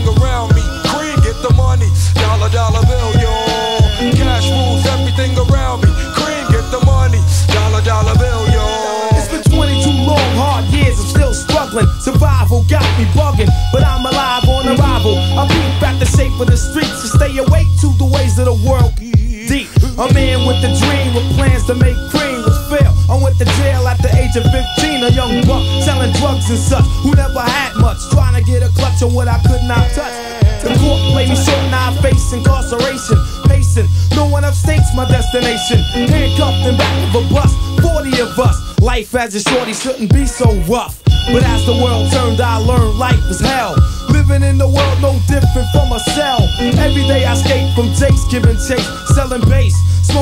around me. Cream, get the money. Dollar, dollar bill, yo. Cash rules everything around me. Cream, get the money. Dollar, dollar bill, yo. It's been 22 long, hard years, I'm still struggling. Survival got me bugging, but I'm alive on arrival. I peep at the shape of the streets to stay awake to the ways of the world. Deep, a man with a dream with plans to make cream. I went to jail at the age of 15, a young buck selling drugs and such who never had much, trying to get a clutch on what I could not touch. The court played me short, now I face incarceration. Pacing, no one upstates my destination. Handcuffed in back of a bus, 40 of us. Life as a shorty shouldn't be so rough. But as the world turned, I learned life was hell. Living in the world no different from a cell. Every day I skate from Jake's giving chase, selling bass,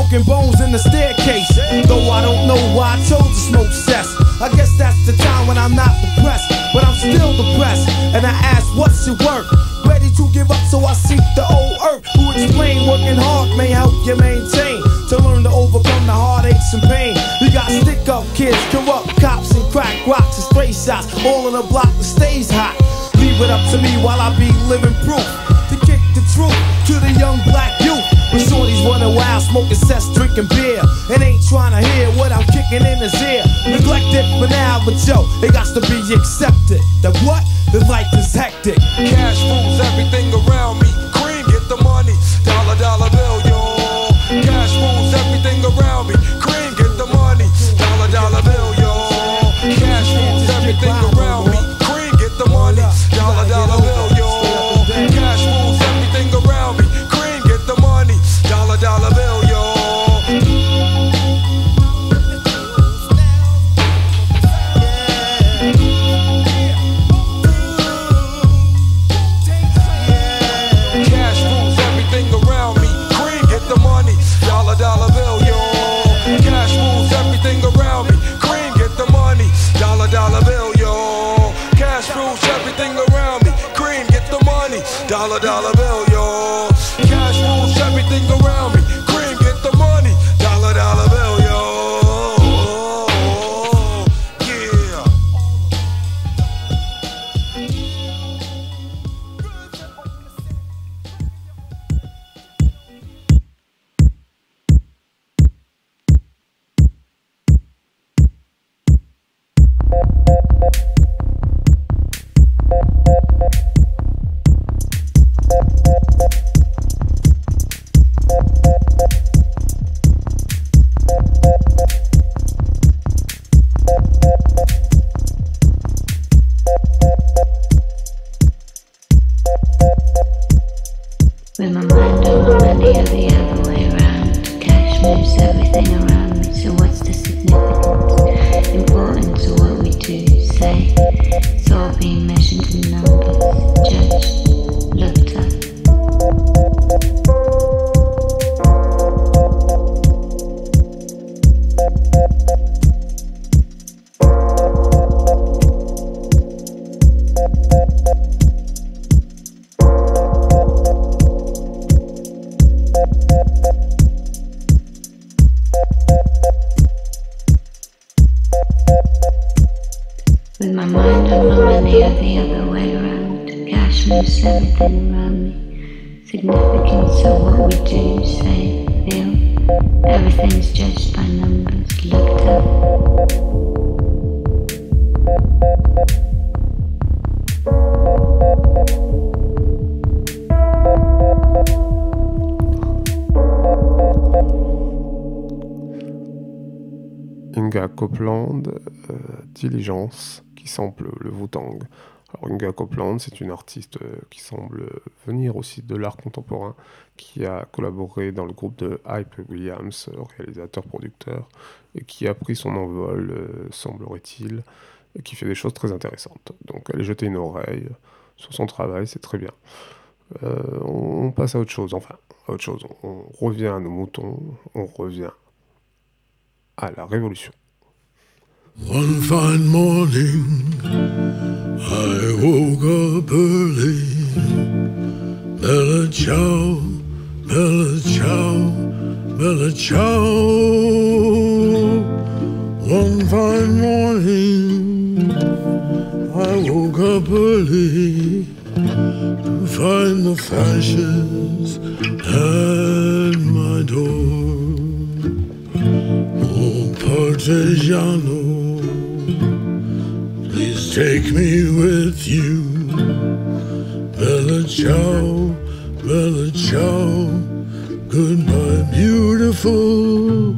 smoking bones in the staircase. Though I don't know why I chose to smoke cess. I guess that's the time when I'm not depressed, but I'm still depressed. And I ask, what's your work? Ready to give up, so I seek the old earth. Who explain working hard may help you maintain. To learn to overcome the heartaches and pain. You got stick up kids, corrupt cops, and crack rocks and stray shots. All in a block that stays hot. Leave it up to me while I be living proof. To kick the truth to the young black When shorties running wild, smoking cess, drinking beer. And ain't trying to hear what I'm kicking in his ear. Neglected for now, but yo, it got to be accepted. That what? The life is hectic. Cash rules everything around me. Everything around me. Significance of what we do, say, feel. Everything's judged by numbers, looked at. Inga Copeland, euh, Diligence, qui sample le Wu-Tang. Alors Inga Copeland, c'est une artiste euh, qui semble venir aussi de l'art contemporain, qui a collaboré dans le groupe de Hype Williams, euh, réalisateur-producteur, et qui a pris son envol, euh, semblerait-il, et qui fait des choses très intéressantes. Donc allez jeter une oreille sur son travail, c'est très bien. On passe à autre chose, enfin, à autre chose. On revient à nos moutons, on revient à la révolution. One fine morning, I woke up early. Bella ciao, bella ciao, bella ciao. One fine morning, I woke up early to find the fashions at my door. Partigiano, please take me with you. Bella ciao, bella ciao, goodbye, beautiful.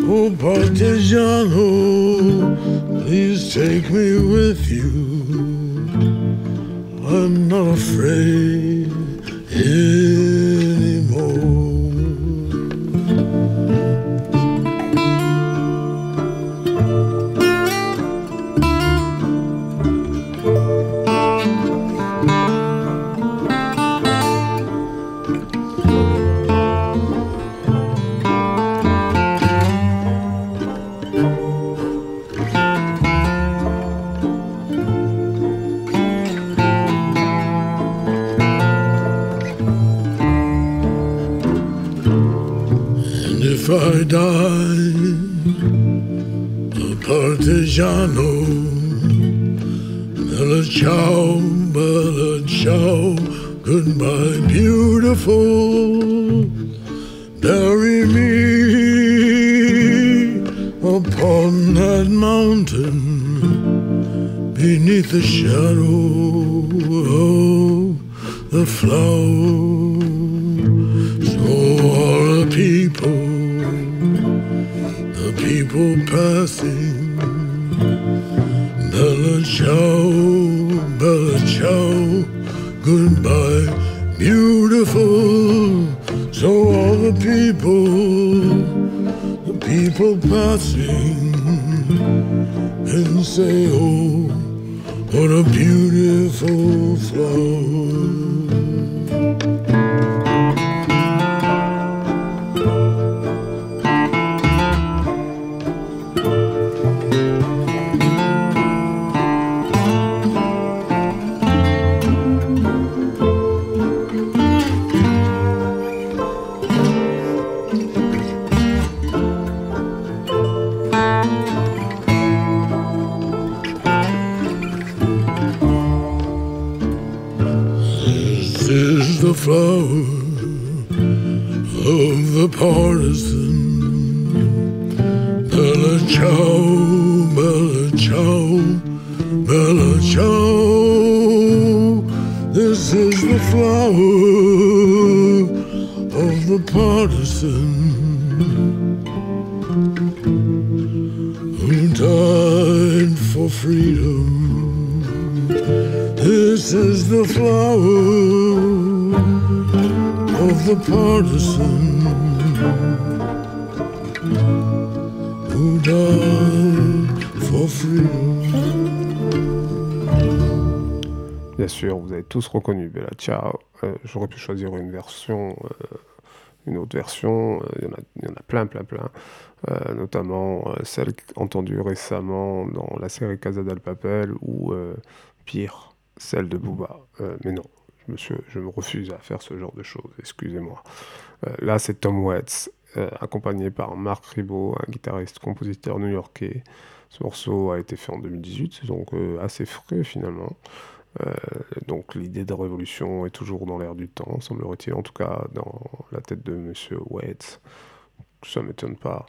Oh, Partigiano, please take me with you. I'm not afraid anymore. I die, a partigiano, bella ciao, bella ciao, goodbye, beautiful. Bury me upon that mountain beneath the shadow of the flowers. So all the people, the people passing, Bella ciao, Bella ciao, goodbye, beautiful. So all the people, the people passing, and say, oh, what a beautiful flower. Flower of the partisan. Bella ciao, bella ciao, bella ciao. This is the flower of the partisan who died for freedom. This is the flower of the partisan who died for freedom. Bien sûr, vous avez tous reconnu Bella Ciao. Euh, J'aurais pu choisir une version, euh, une autre version. Euh, Il y, en a- il y en a plein, plein, plein. Euh, notamment euh, celle entendue récemment dans la série Casa del Papel ou euh, pire, celle de Booba. Euh, mais non, suis- je me refuse à faire ce genre de choses, excusez-moi. Euh, là, c'est Tom Waits, euh, accompagné par Marc Ribot, un guitariste-compositeur new-yorkais. Ce morceau a été fait en 2018, c'est donc euh, assez frais finalement. Donc l'idée de révolution est toujours dans l'air du temps, semblerait-il, en tout cas dans la tête de Monsieur Waits. Ça m'étonne pas.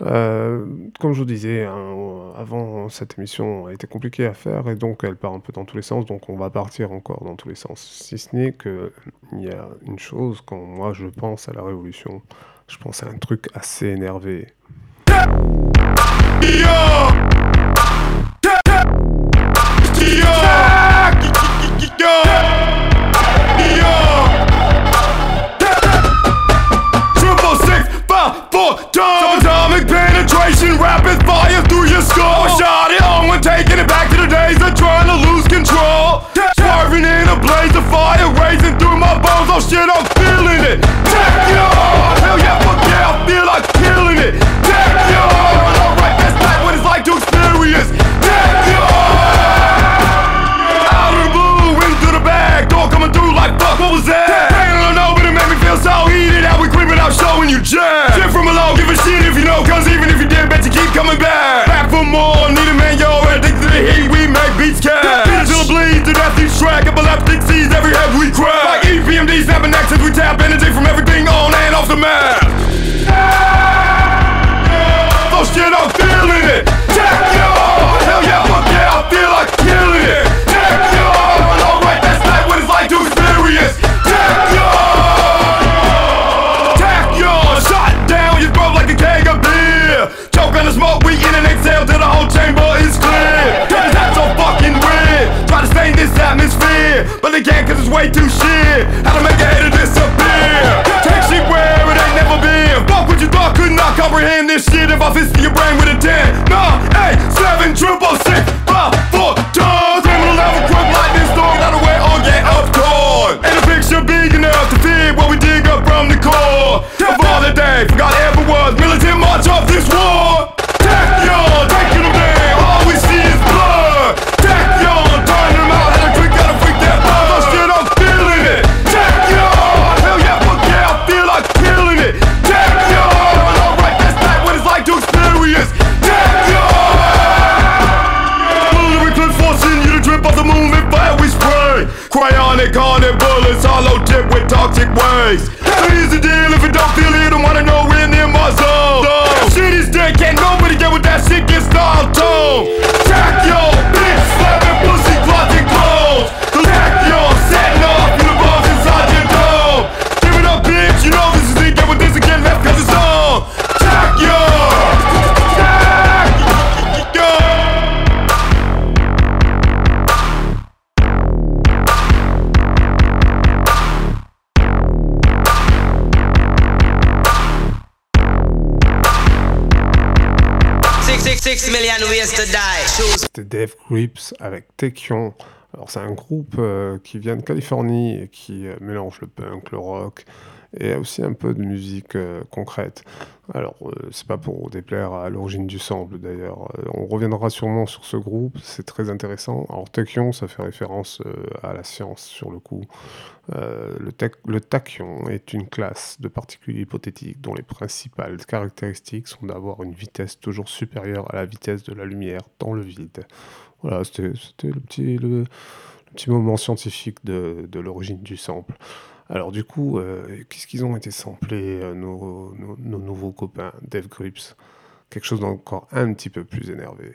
Euh, comme je vous disais, hein, avant cette émission a été compliquée à faire et donc elle part un peu dans tous les sens, donc on va partir encore dans tous les sens. Si ce n'est que il y a une chose quand moi je pense à la révolution, je pense à un truc assez énervé. C'était Dave Grips avec Tekion. C'est un groupe euh, qui vient de Californie et qui euh, mélange le punk, le rock et aussi un peu de musique euh, concrète. Alors c'est pas pour déplaire à l'origine du sample d'ailleurs. On reviendra sûrement sur ce groupe, c'est très intéressant. Alors Tekion, ça fait référence à la science sur le coup. Le tachyon est une classe de particules hypothétiques dont les principales caractéristiques sont d'avoir une vitesse toujours supérieure à la vitesse de la lumière dans le vide. Voilà, c'était le petit, le petit moment scientifique de, de l'origine du sample. Alors du coup, euh, qu'est-ce qu'ils ont été samplés, euh, nos, nos- nos nouveaux copains, Dave Grips Quelque chose d'encore un petit peu plus énervé.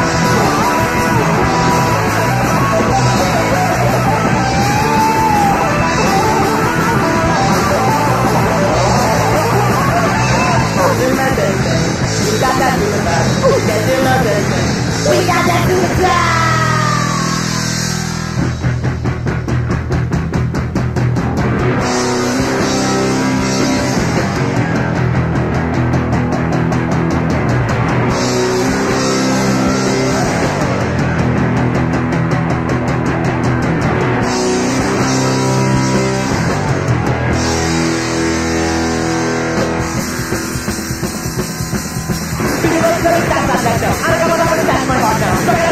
in my baby. We got that do the bag. We got that in the.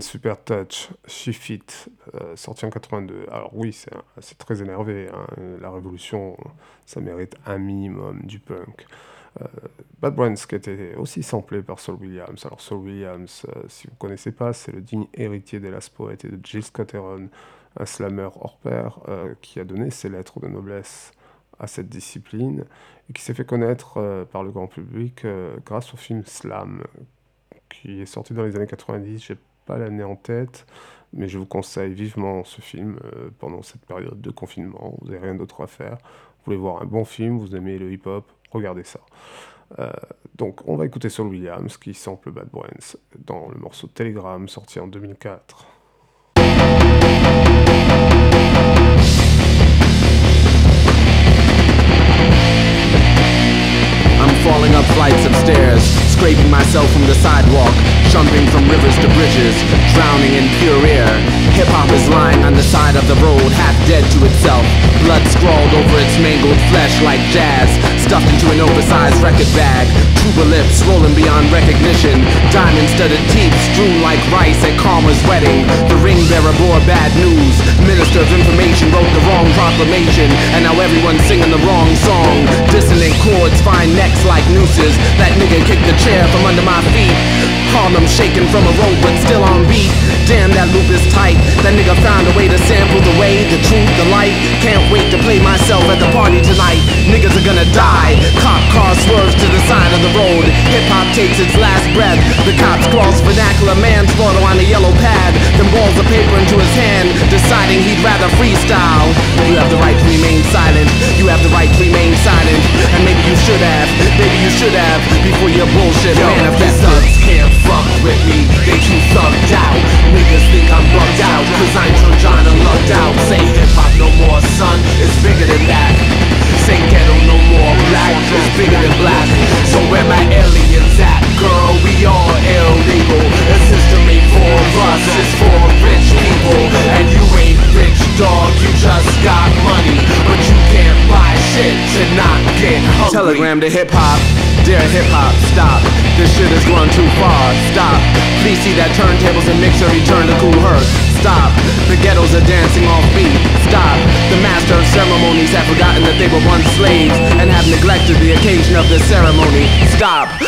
Super Touch, Shift It, euh, sorti en 82. Alors oui, c'est très énervé. hein. La révolution, ça mérite un minimum du punk. Euh, Bad Brains qui été aussi samplé par Saul Williams. Alors Saul Williams, euh, si vous ne connaissez pas, c'est le digne héritier des Last Poets et de Jill Scott Heron, un slammer hors pair qui a donné ses lettres de noblesse à cette discipline et qui s'est fait connaître par le grand public grâce au film Slam qui est sorti dans les années 90. J'ai l'année en tête, mais je vous conseille vivement ce film euh, pendant cette période de confinement. Vous n'avez rien d'autre à faire. Vous voulez voir un bon film, vous aimez le hip-hop, regardez ça. Euh, donc, on va écouter Saul Williams qui sample Bad Brains dans le morceau Telegram sorti en 2004. I'm falling up flights of stairs, scraping myself from the sidewalk, jumping from rivers to bridges, drowning in pure air. Hip hop is lying on the side of the road, half dead to itself. Blood scrawled over its mangled flesh like jazz, stuffed into an oversized record bag. Tuba lips rolling beyond recognition, diamond studded teeth strewn like rice at Karma's wedding. The ring bearer bore bad news. Minister of information wrote the wrong proclamation, and now everyone's singing the wrong song. Dissonant chords find necks like nooses. That nigga kicked the chair from under my feet. Harlem shaking from a rope, but still on beat. Damn, that loop is tight. That nigga found a way to sample the way, the truth, the light. Can't wait to play myself at the party tonight. Niggas are gonna die. Cop car swerves to the side of the road. Hip hop takes its last breath. The cop scrawls vernacular manslaughter on a yellow pad. Then balls of paper into his hand, deciding he'd rather freestyle. You have the right to remain silent. You have the right to remain silent. And maybe you should have. Maybe you should have before your bullshit thugs can't fuck with me, they too thugged out. Niggas think I'm bugged out, cause I'm lugged out. Say hip hop no more, son, it's bigger than that. Say ghetto no more, black, bigger than black. So where my aliens at, girl, we illegal. For us, it's for rich people. And you ain't rich, dog, you just got money. But you can't buy shit to not get hungry. Telegram to hip hop. Dear hip hop, stop. This shit is going too far. Stop. Please see that turntables and mixer return to Kool Herc.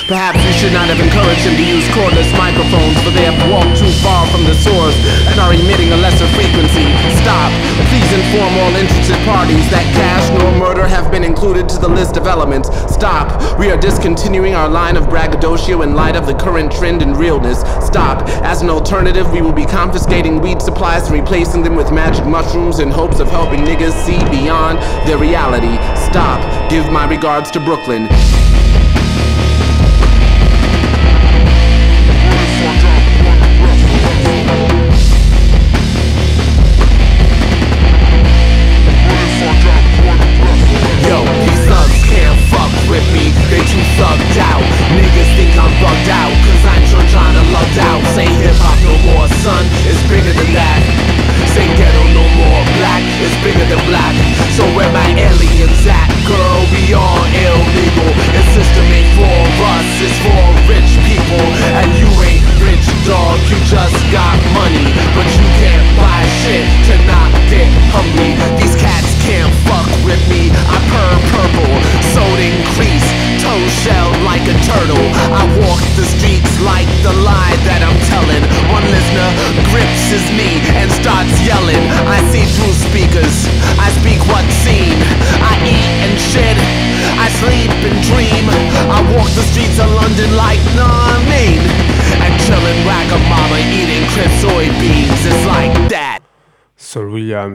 Perhaps you should not have encouraged them to use cordless microphones, for they have walked too far from the source and are emitting a lesser frequency. Stop. Please inform all interested parties that cash nor murder have been included to the list of elements. Stop. We are discontinuing our line of braggadocio in light of the current trend in realness. Stop. As an alternative, we will be confiscating weed supplies and replacing them with magic mushrooms in hopes of helping niggas see beyond their reality. Stop. Give my regards to Brooklyn.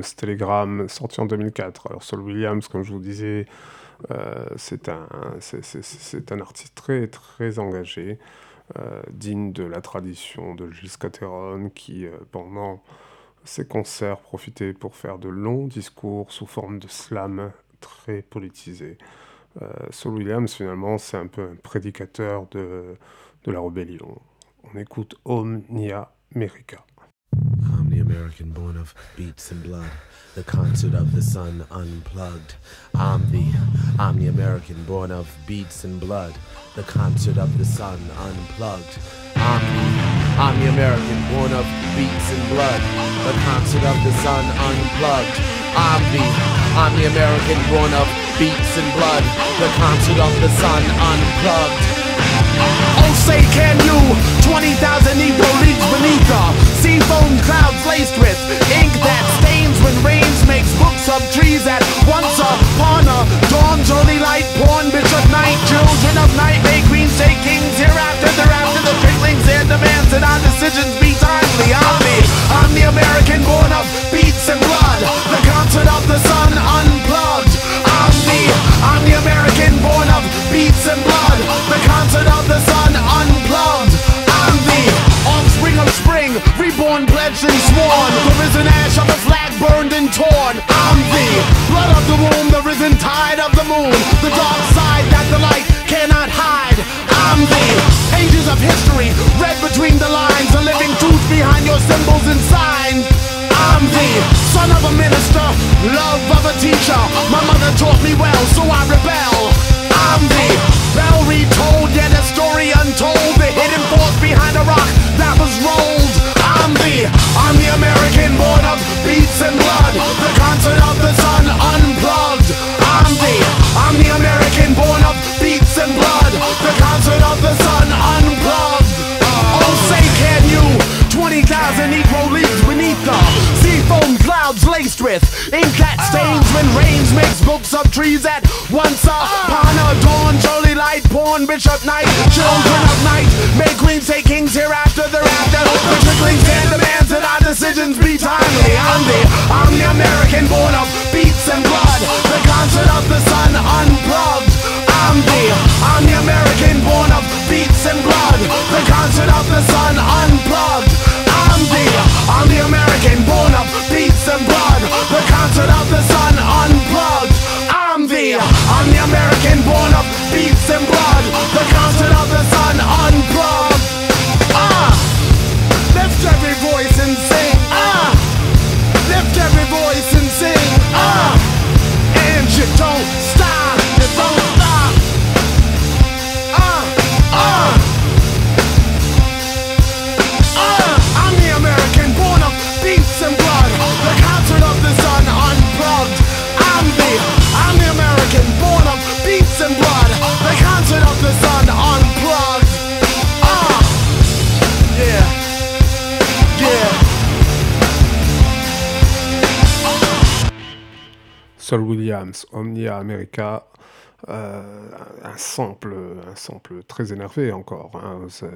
Telegram, sorti en 2004. Alors Saul Williams, comme je vous disais, euh, c'est un, artiste très très engagé, euh, digne de la tradition de Gilles Scott-Heron, qui euh, pendant ses concerts profitait pour faire de longs discours sous forme de slam très politisés. Euh, Saul Williams, finalement, c'est un peu un prédicateur de, de la rébellion. On écoute Omnia America. I'm the American born of beats and blood, the concert of the sun unplugged. I'm the, I'm the American born of beats and blood, the concert of the sun unplugged. I'm the, I'm the American born of beats and blood, the concert of the sun unplugged. I'm the, I'm the American born of beats and blood, the concert of the sun unplugged. Oh, say can you? 20,000 Negro leagues beneath seafoam clouds laced with ink that stains when rains makes books of trees that once history read between the lines the living truth behind your symbols and signs I'm the son of a minister, love of a teacher. My mother taught me well, so I rebel. I'm the bell retold, yet a story untold. The hidden force behind a rock that was rolled. I'm the, I'm the American born of beats and blood. The concert of the sun unplugged. I'm the, I'm the American born of beats and blood. The concert of the sun 20,000 Negro leagues beneath the sea foam clouds laced with ink that stains when rains makes books of trees at once a dawn. Jolly light born bishop night children of night may queens take kings hereafter thereafter. The tricklings and demands that our decisions be timely. I'm the I'm the American born of beats and blood the concert of the sun unplugged. I'm the I'm the American born of beats and blood the concert of the sun unplugged I'm the I'm the American born of beats and blood the concert of the sun unplugged. I'm the I'm the American born of beats and blood the concert of the sun unplugged. Ah lift every voice and sing. Ah lift every voice and sing. Ah and you don't Saul Williams, Omnia America, euh, un sample, un sample très énervé encore. hein, ça,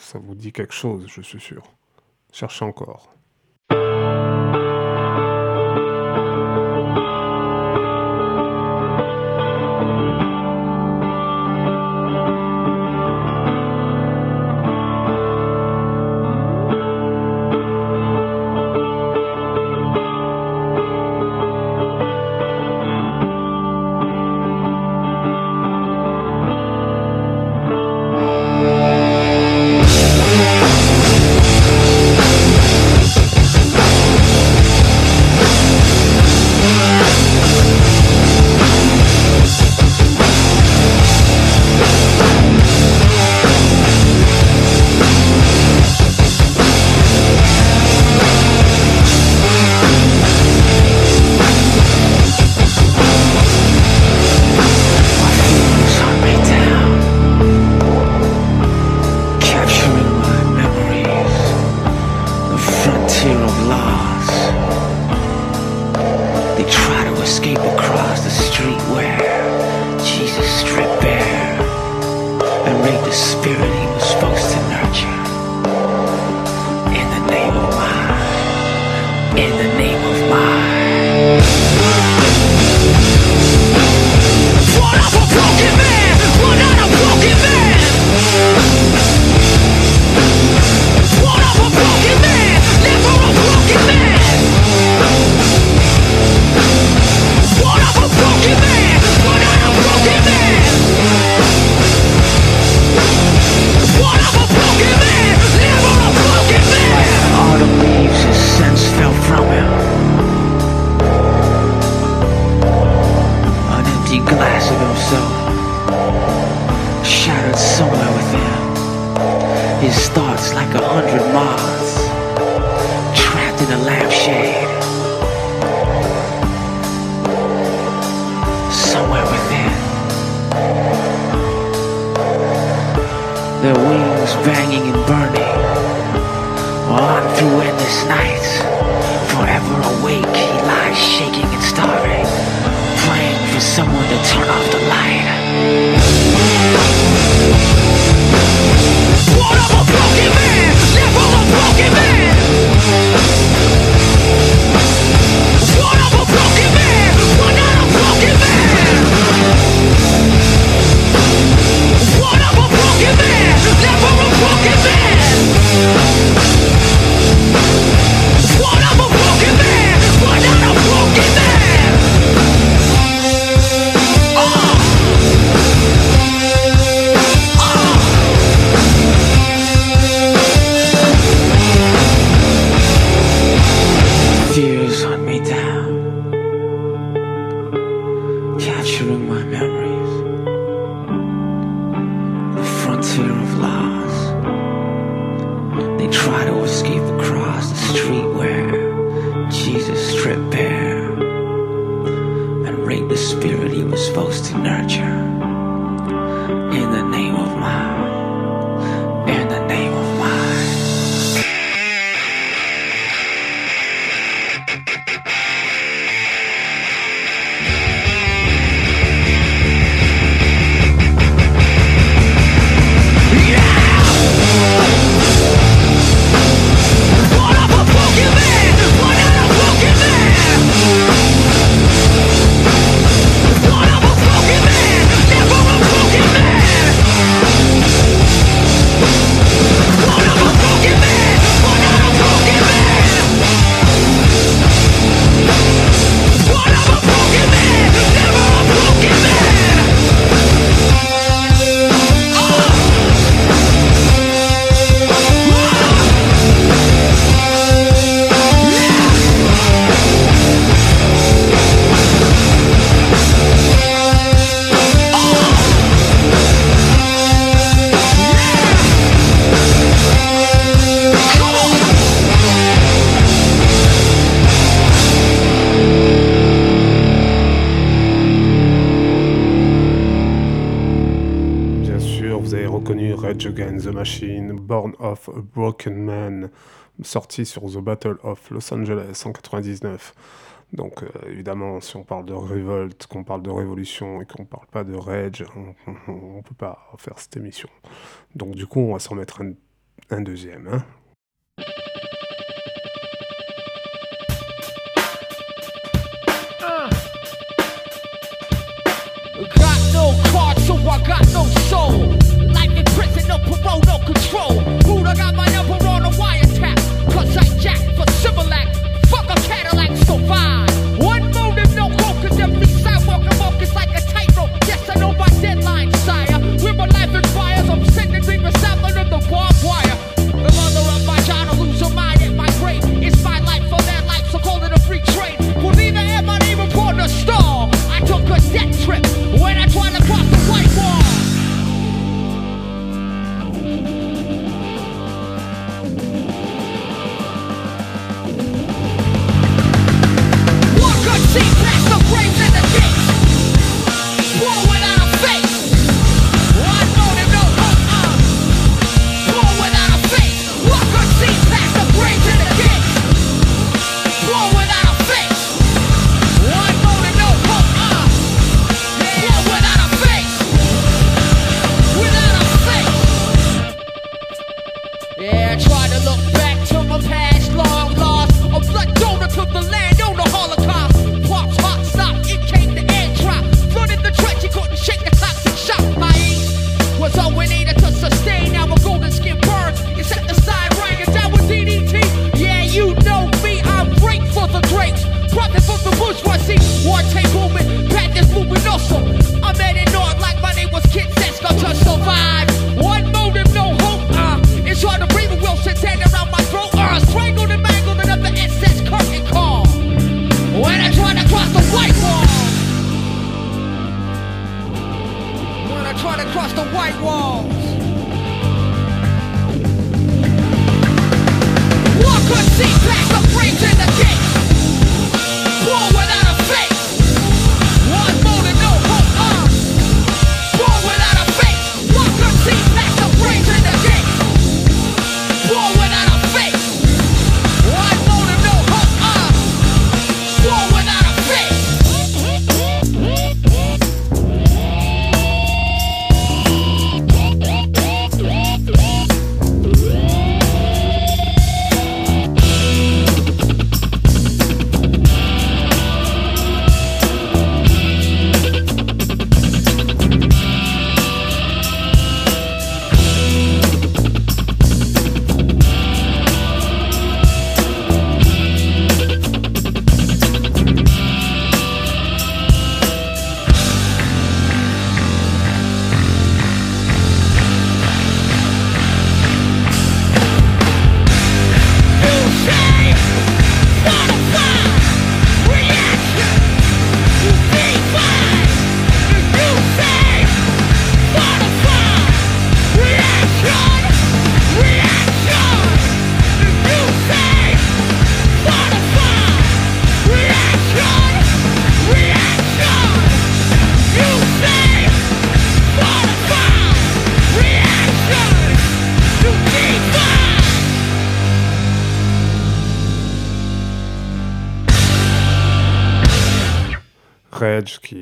ça vous dit quelque chose, je suis sûr. Cherchez encore. sorti sur The Battle of Los Angeles en 99. Donc euh, évidemment, si on parle de révolte, qu'on parle de révolution et qu'on parle pas de rage, on, ne peut pas faire cette émission. Donc du coup, on va s'en mettre un, deuxième. Hein five.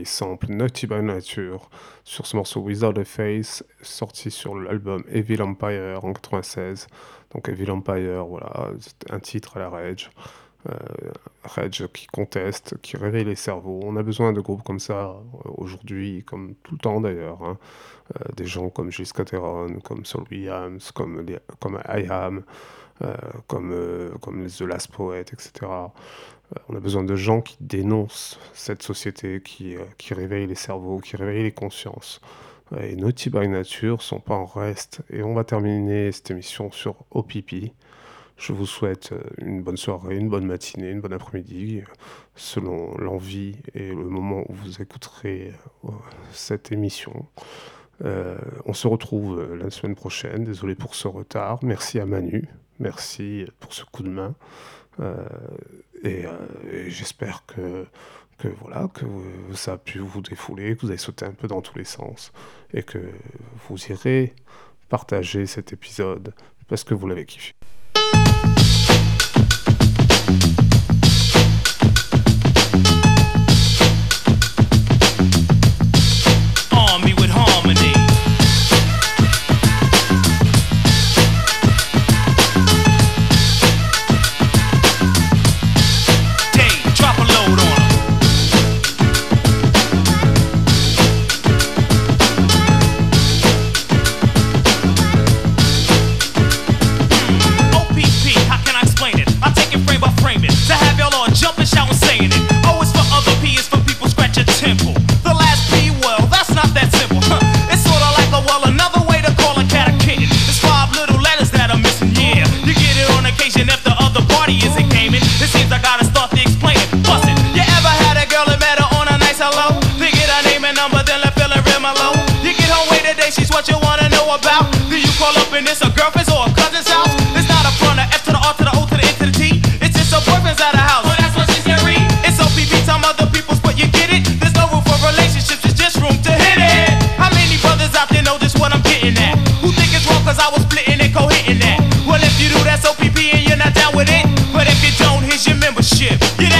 Rage qui sample Naughty by Nature sur ce morceau Without a Face, sorti sur l'album Evil Empire en 96. Donc Evil Empire, voilà, un titre à la Rage. Euh, Rage qui conteste, qui réveille les cerveaux. On a besoin de groupes comme ça euh, aujourd'hui, comme tout le temps d'ailleurs. hein. Euh, des gens comme Gilles Scatteron, comme Saul Williams, comme, les- comme I Am, comme, euh, comme The Last Poet, etc. Euh, on a besoin de gens qui dénoncent cette société, qui, euh, qui réveillent les cerveaux, qui réveillent les consciences. Euh, Et Naughty by Nature sont pas en reste. Et on va terminer cette émission sur OPP. Je vous souhaite euh, une bonne soirée, une bonne matinée, une bonne après-midi, euh, selon l'envie et le moment où vous écouterez euh, cette émission. Euh, on se retrouve euh, la semaine prochaine. Désolé pour ce retard. Merci à Manu. Merci pour ce coup de main. Euh, et euh, et j'espère que, voilà, que ça a pu vous défouler, que vous avez sauté un peu dans tous les sens et que vous irez partager cet épisode parce que vous l'avez kiffé. She's what you wanna know about. Do you call up and it's a girlfriend's or a cousin's house? It's not a front, a F to the R to the O to the N to the T. It's just a boyfriend's at a house. Well, that's what she said, read. It's OPP, time other people's, but you get it? There's no room for relationships, it's just room to hit it. How many brothers out there know just what I'm getting at? Who think it's wrong cause I was splitting and co-hitting that? Well, if you do, that's OPP and you're not down with it. But if you don't, here's your membership. Get